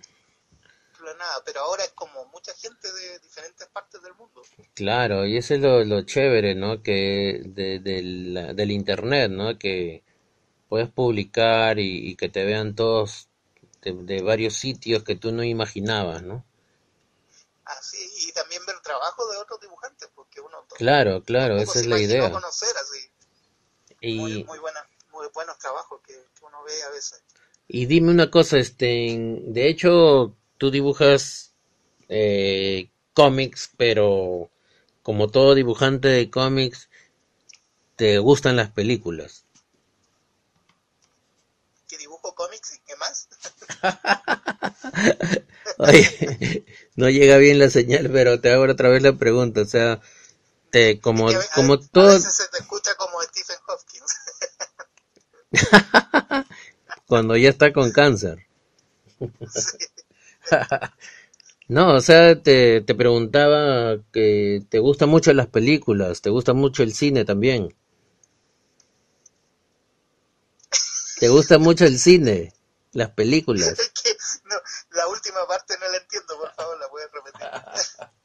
pero nada, pero ahora es como mucha gente de diferentes partes del mundo. claro, y eso es lo, lo chévere, ¿no? Que de, del, del internet, ¿no? Que puedes publicar y, y que te vean todos de, de varios sitios que tú no imaginabas, ¿no? Así, y también ver trabajo de otros dibujantes, porque uno Claro, claro, esa es la idea. conocer así, muy, Y, muy, buena, muy buenos trabajos que, que uno ve a veces. y dime una cosa, este, de hecho, tú dibujas eh, cómics, pero como todo dibujante de cómics, te gustan las películas. Que dibujo cómics y qué más. Oye, no llega bien la señal, pero te hago otra vez la pregunta, o sea, te, como, Que a- a- como a todo, veces se te escucha como Stephen Hopkins. cuando ya está con cáncer. Sí. No, o sea, te, te preguntaba que te gustan mucho las películas, te gusta mucho el cine también. Te gusta mucho el cine, las películas. Es que no, la última parte no la entiendo, por favor, la puedes repetir.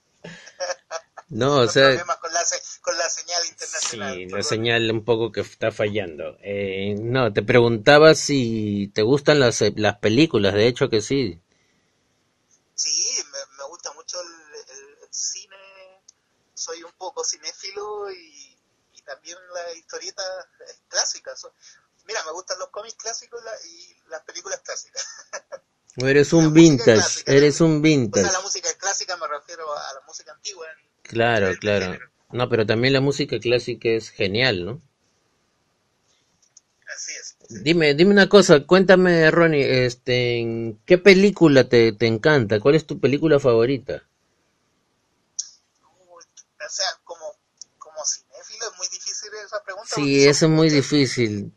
No, o sea, problemas con la, con la señal internacional. sí, la señal un poco que está fallando. Eh, no, te preguntaba si te gustan las, las películas, de hecho que sí. Sí, me, me gusta mucho el, el- el cine, soy un poco cinéfilo y, y también las historietas clásicas. So- Mira, me gustan los cómics clásicos y, la- y las películas clásicas. Eres un vintage, clásica eres un O vintage. sea, la música clásica me refiero a la música antigua. en- Claro, en claro. género. No, pero también la música clásica es genial, ¿no? Así es. Dime, dime una cosa, cuéntame, Ronnie, este, ¿en ¿qué película te, te encanta? ¿Cuál es tu película favorita? Uy, O sea, como, como cinéfilo es muy difícil esa pregunta. Sí, porque son eso es muy muchas. difícil.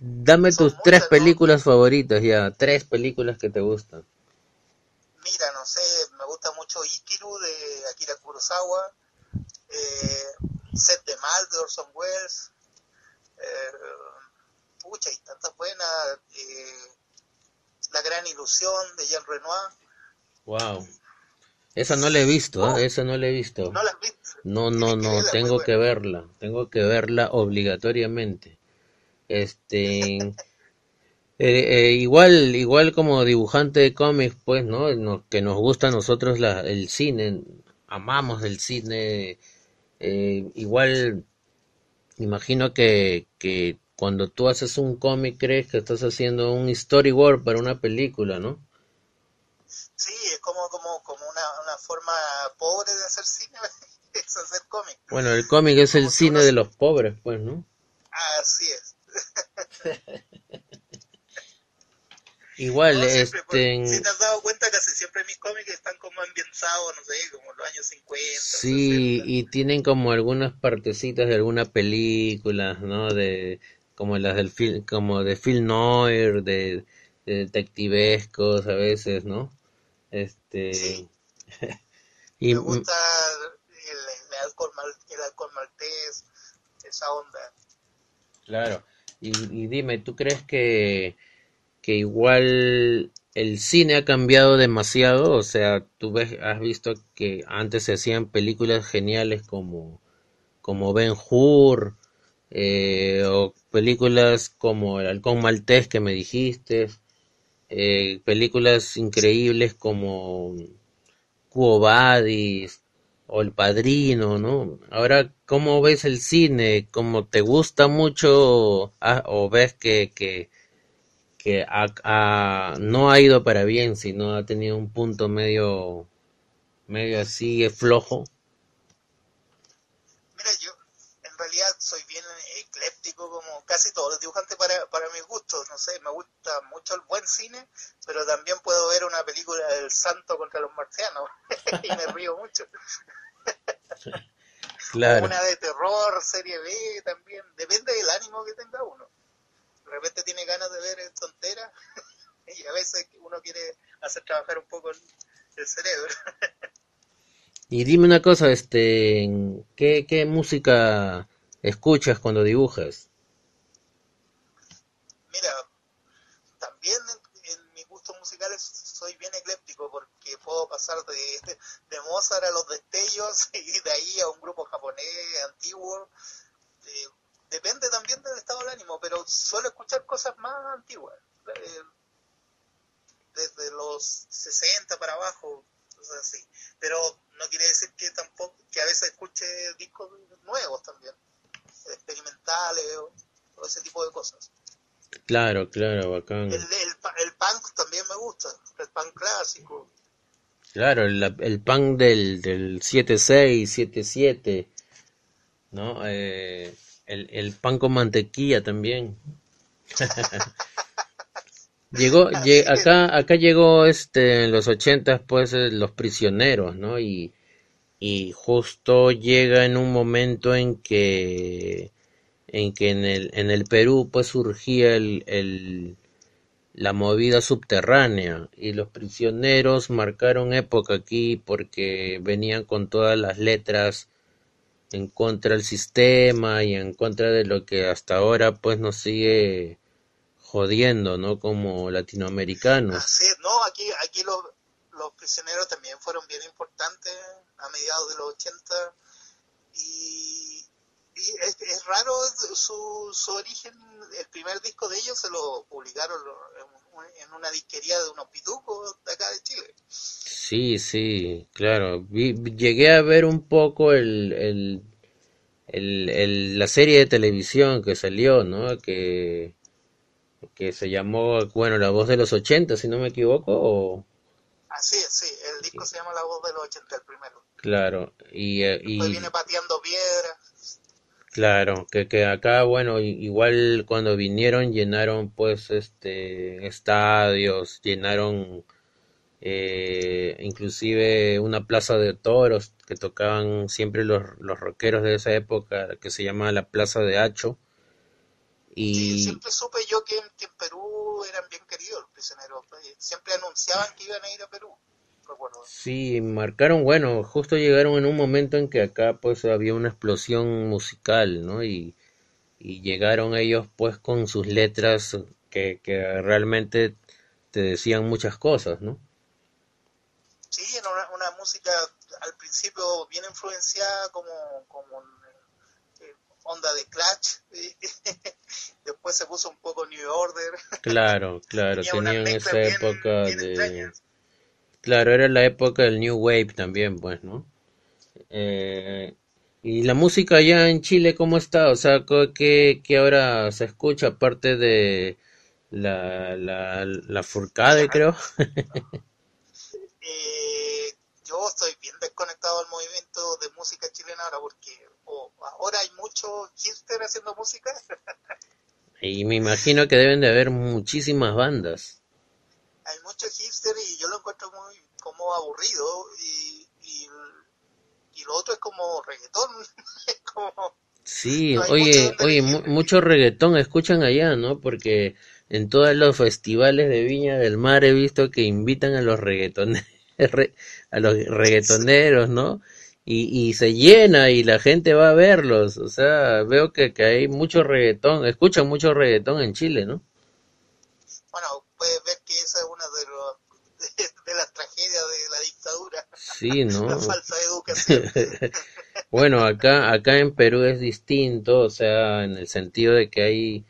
Dame Son tus tres muchas, ¿no? películas favoritas ya, tres películas que te gustan. Mira, no sé, me gusta mucho Ikiru de Akira Kurosawa, eh, Set de Mal de Orson Welles, eh, pucha, hay tantas buenas, eh, La Gran Ilusión de Jean Renoir, Wow. Esa no la he visto, ¿eh? esa no la he visto. ¿No la has visto? No, no, tengo que verla, tengo que verla obligatoriamente. Este, eh, eh, igual, igual como dibujante de cómics, pues, ¿no? Que nos gusta a nosotros la, el cine, amamos el cine, igual, imagino que, que cuando tú haces un cómic crees que estás haciendo un storyboard para una película, ¿no? Sí, es como, como, como una, una forma pobre de hacer cine, es hacer cómic. Bueno, el cómic es el Como cine uno- de los pobres, pues, ¿no? Así es. Igual, No, siempre, pues, este, Si te has dado cuenta, casi siempre mis cómics están como ambientados, no sé, como los años 50. Sí, 60. y tienen como algunas partecitas de alguna película, ¿no? De como las del film, como de film noir, de, de detectivescos a veces, ¿no? Este Sí. y Me gusta el, el alcohol, mal- el alcohol maltés, esa onda. claro. Y, y dime, ¿tú crees que que igual el cine ha cambiado demasiado? O sea, tú ves, has visto que antes se hacían películas geniales como como Ben-Hur, eh, o películas como El Halcón Maltés que me dijiste, eh, películas increíbles como Vadis o El Padrino, ¿no? Ahora, ¿cómo ves el cine? ¿Cómo te gusta mucho ah, o ves que, que, que no ha ido para bien, sino ha tenido un punto medio, medio así flojo? Mira, yo en realidad soy bien ecléptico, como casi todos los dibujantes para, para mis gustos. No sé, me gusta mucho el buen cine, pero también puedo ver una película del santo contra los marcianos y me río mucho. Claro. Una de terror, serie B también. Depende del ánimo que tenga uno. De repente tiene ganas de ver tonteras y a veces uno quiere hacer trabajar un poco el, el cerebro. Y dime una cosa, este, ¿qué, qué música escuchas cuando dibujas? Mira, también en, mis gustos musicales soy bien ecléptico porque puedo pasar de, de Mozart a los destellos y de ahí a un grupo japonés antiguo. Eh, depende también del estado del ánimo, pero suelo escuchar cosas más antiguas. eh, desde los 60 para abajo, cosas así. Pero no quiere decir que tampoco, que a veces escuche discos nuevos también, experimentales o ese tipo de cosas. Claro, claro, bacán. El, el, el punk también me gusta, el punk clásico. Claro, el, el punk del, del 7-6, 7-7, ¿no? Eh, el, el pan con mantequilla también. Llegó, lle- acá, acá llegó este, en los ochentas, pues, eh, los prisioneros, ¿no? Y, y justo llega en un momento en que, en que en el, en el Perú, pues, surgía el, el, la movida subterránea y los prisioneros marcaron época aquí porque venían con todas las letras en contra del sistema y en contra de lo que hasta ahora pues nos sigue jodiendo, ¿no? Como latinoamericanos. Así no, aquí, aquí los, los prisioneros también fueron bien importantes a mediados de los 80 y, y es, es raro su, su origen, el primer disco de ellos se lo publicaron en, una disquería de unos pitucos de acá de Chile. Sí, sí, claro. Vi- llegué a ver un poco el, el, el, el- la serie de televisión que salió, ¿no? Que, que se llamó, bueno, La Voz de los 80, si no me equivoco, o... Así es, sí, el disco se llama La Voz de los 80, el primero. Claro, y, eh, Después y viene pateando piedras. Claro, que, que acá, bueno, i- igual cuando vinieron llenaron pues este estadios, llenaron eh, inclusive una plaza de toros que tocaban siempre los, los rockeros de esa época, que se llama la Plaza de Hacho. Y siempre supe yo que, que en Perú eran bien queridos los prisioneros. eh, Siempre anunciaban que iban a ir a Perú. Sí, marcaron, bueno, justo llegaron en un momento en que acá pues había una explosión musical, ¿no? Y, y llegaron ellos pues con sus letras que, que realmente te decían muchas cosas, ¿no? Sí, era una, una música al principio bien influenciada como, como eh, onda de Clash, después se puso un poco New Order. Claro, claro, Tenía tenían esa bien- época bien de... Claro, era la época del New Wave también, pues, ¿no? Eh, y la música allá en Chile, ¿cómo está? O sea, ¿qué, qué ahora se escucha aparte de la, la, la Furcade, creo? Eh, yo estoy bien desconectado del movimiento de música chilena ahora porque o ahora hay mucho hipster haciendo música. Y me imagino que deben de haber muchísimas bandas. Hay mucho hipster y yo lo encuentro muy como aburrido y, y, y lo otro es como reggaetón. Como, Sí, No hay mucho oye, oye, mu- mucho reggaetón escuchan allá, ¿no? Porque en todos los festivales de Viña del Mar he visto que invitan a los reggaetoneros, a los reggaetoneros, ¿no? Y, y se llena y la gente va a verlos. O sea, veo que, que hay mucho reggaetón, escuchan mucho reggaetón en Chile, ¿no? bueno, puedes ver que esa es una de, los, de, de las tragedias de la dictadura, Sí, ¿no? la educación. Bueno, acá, acá en Perú es distinto, o sea, en el sentido de que hay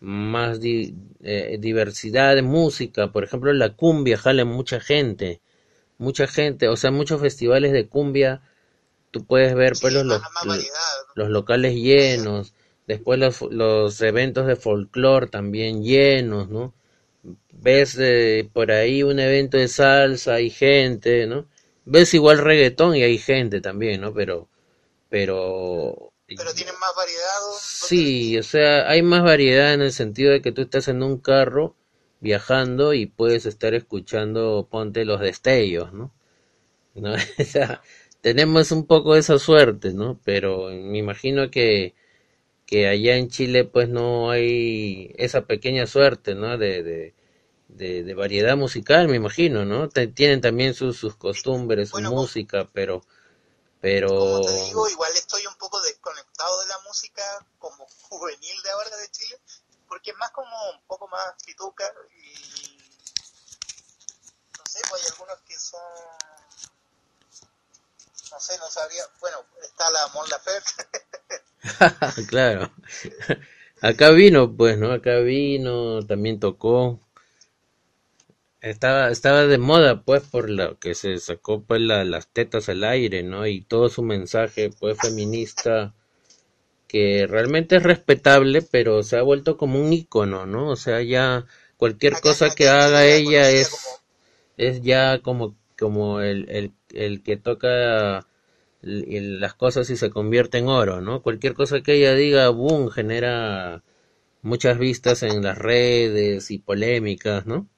más di- eh, diversidad de música. Por ejemplo, la cumbia jala mucha gente, mucha gente, o sea, muchos festivales de cumbia, tú puedes ver pues Sí, los, lo- los locales llenos, después los, los eventos de folclore también llenos, ¿no? Ves eh, por ahí un evento de salsa, hay gente, ¿no? Ves igual reggaetón y hay gente también, ¿no? Pero, pero, Pero tienen más variedad. ¿no? sí, o sea, hay más variedad en el sentido de que tú estás en un carro viajando y puedes estar escuchando, ponte los destellos, ¿no? ¿No? O sea, tenemos un poco esa suerte, ¿no? Pero me imagino que, que allá en Chile pues no hay esa pequeña suerte, ¿no? De, de, de, de variedad musical, me imagino, ¿no? Tienen también sus, sus costumbres, su música, pero, pero, Como te digo, igual estoy un poco desconectado de la música como juvenil de ahora de Chile, porque es más como un poco más pituca y no sé, pues hay algunos que son no sé, no sabría, bueno, está la Mon Laferte, claro. Acá vino, pues, ¿no? Acá vino, también tocó. Estaba, estaba de moda, pues, por lo que se sacó, pues, la- las tetas al aire, ¿no? Y todo su mensaje, pues, feminista, que realmente es respetable, pero se ha vuelto como un ícono, ¿no? O sea, ya cualquier cosa que haga ella es, es ya como, como el, el, el que toca las cosas y se convierte en oro, ¿no? Cualquier cosa que ella diga, boom, genera muchas vistas en las redes y polémicas, ¿no?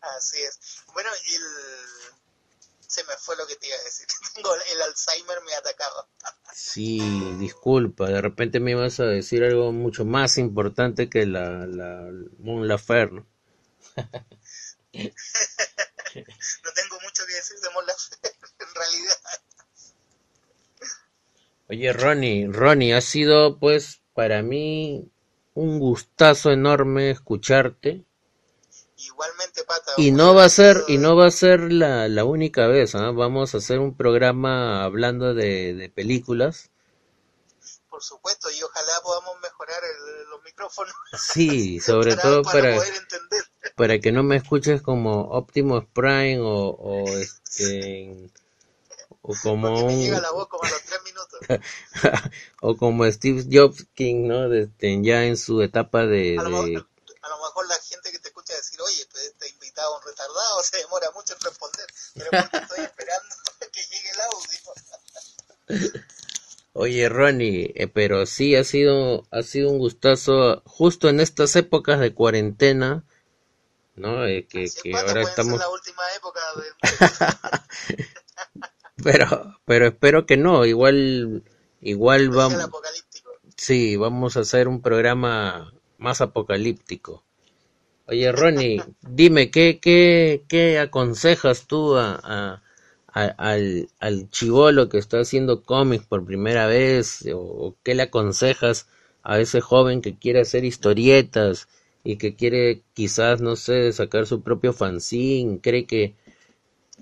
Así es. Bueno, el... se me fue lo que te iba a decir. Tengo el Alzheimer me atacaba. Sí, disculpa, de repente me ibas a decir algo mucho más importante que la, la Mon Laferte, ¿no? No tengo mucho que decir de Mon Laferte, en realidad. Oye, Ronnie, Ronnie, ha sido pues para mí un gustazo enorme escucharte Igualmente, Pata. y no va a ser y no va a ser la, la única vez, ¿ah? Vamos a hacer un programa hablando de, de películas. Por supuesto, y ojalá podamos mejorar el- los micrófonos Sí, sobre para, todo para para, poder entender. para que no me escuches como Optimus Prime o, o este o como Porque un la voz como a los tres minutos. o como Steve Jobs King, ¿no? De- de- ya en su etapa de, A lo, de mejor, a lo mejor la gente que te decir, oye, pues este invitado un retardado, se demora mucho en responder. Pero porque estoy esperando que llegue el audio. Oye, Ronnie, eh, pero sí ha sido, ha sido un gustazo justo en estas épocas de cuarentena, ¿no? Eh, que, que ahora estamos, la última época del pero, pero espero que no, igual, igual vamos, apocalíptico. sí, vamos a hacer un programa más apocalíptico. Oye, Ronnie, dime, ¿qué, qué, qué aconsejas tú a, a- a- al, al chivolo que está haciendo cómics por primera vez? O, o qué le aconsejas a ese joven que quiere hacer historietas y que quiere quizás, no sé, sacar su propio fanzine? ¿Cree que,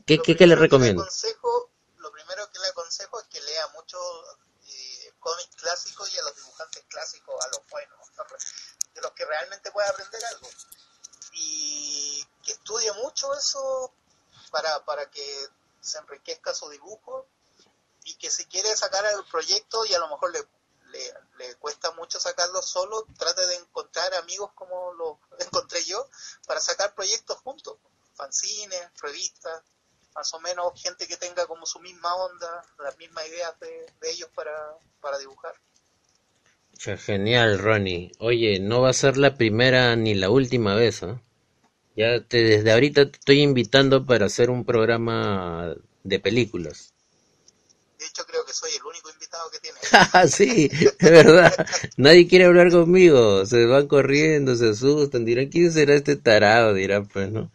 ¿Qué, qué, qué le recomiendo? lo primero que le aconsejo es que lea mucho eh, cómics clásicos y a los dibujantes clásicos, a los buenos, de los que realmente puede aprender algo. Que estudie mucho eso para, para que se enriquezca su dibujo y que si quiere sacar el proyecto y a lo mejor le, le, cuesta mucho sacarlo solo, trate de encontrar amigos como lo encontré yo para sacar proyectos juntos, fanzines, revistas, más o menos gente que tenga como su misma onda, las mismas ideas de, de ellos para, para dibujar. Genial, Ronnie. Oye, no va a ser la primera ni la última vez, ¿ah? Ya te, desde ahorita te estoy invitando para hacer un programa de películas. De hecho, creo que soy el único invitado que tiene. sí, es verdad. Nadie quiere hablar conmigo. Se van corriendo, se asustan. Dirán, ¿quién será este tarado? Dirán, pues, ¿no?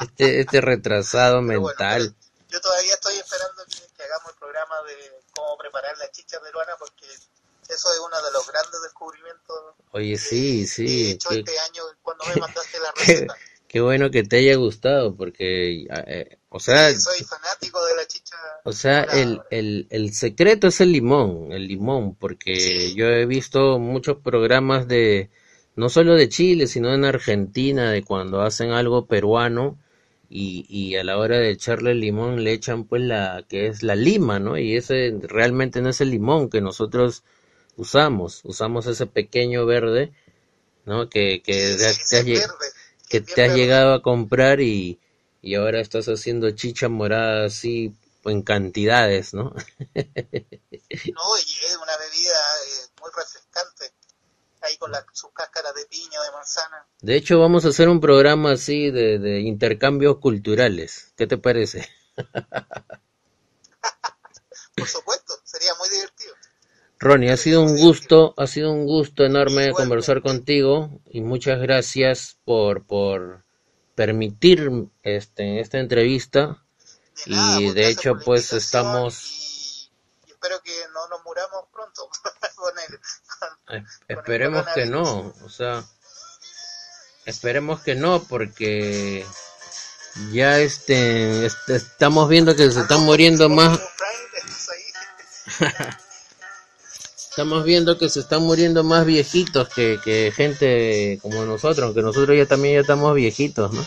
Este, este retrasado Pero bueno, mental. pero yo todavía estoy esperando que, que hagamos el programa de cómo preparar la chicha peruana porque eso es uno de los grandes descubrimientos Oye, sí, que sí. he hecho este año cuando me mandaste la receta. Qué bueno que te haya gustado, porque, eh, o sea, Sí, soy fanático de la chicha. O sea, el, el, el secreto es el limón, el limón, porque Sí. yo he visto muchos programas de, no solo de Chile, sino en Argentina, de cuando hacen algo peruano y, y a la hora de echarle el limón le echan pues la que es la lima, ¿no? Y ese realmente no es el limón que nosotros usamos, usamos ese pequeño verde, ¿no? Que, que Sí, te, has, verde, que te has llegado a comprar y, y ahora estás haciendo chicha morada así en cantidades, ¿no? No, y es una bebida eh, muy refrescante. Ahí con la, sus cáscaras de piña de manzana. De hecho, vamos a hacer un programa así de, de intercambios culturales. ¿Qué te parece? Por supuesto, sería muy divertido. Ronnie, ha sido un gusto, ha sido un gusto enorme conversar contigo y muchas gracias por, por permitir este, esta entrevista. De nada, Y de hecho, pues estamos, Y, espero que no nos muramos pronto con el, con- eh, esperemos que no, o sea, esperemos que no, porque ya este, este, estamos viendo que se están muriendo más. estamos viendo que se están muriendo más viejitos que, que gente como nosotros, aunque nosotros ya también ya estamos viejitos, ¿no?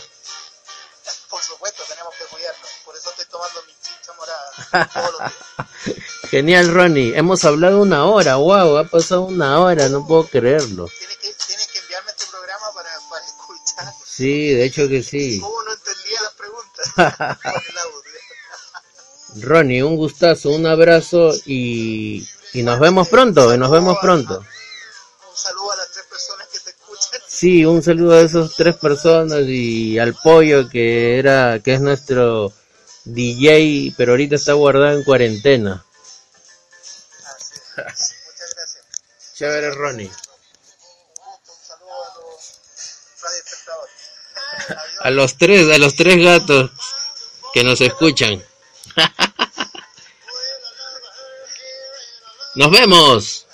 Por supuesto, tenemos que cuidarnos. Por eso estoy tomando mi chicha morada todos los días. Genial, Ronnie. Hemos hablado una hora. Wow, ha pasado una hora. No puedo creerlo. Tienes que, tienes que enviarme este programa para, para escuchar Sí, de hecho que sí. cómo no entendía las preguntas. Ronnie, un gustazo, un abrazo y, y nos vemos pronto. Nos vemos pronto. Un saludo a las tres personas que te escuchan. Sí, un saludo a esas tres personas y al pollo que era, que es nuestro DJ, pero ahorita está guardado en cuarentena. Así es. Muchas gracias. Chévere, Ronnie. A los tres, a los tres gatos que nos escuchan. Nos vemos.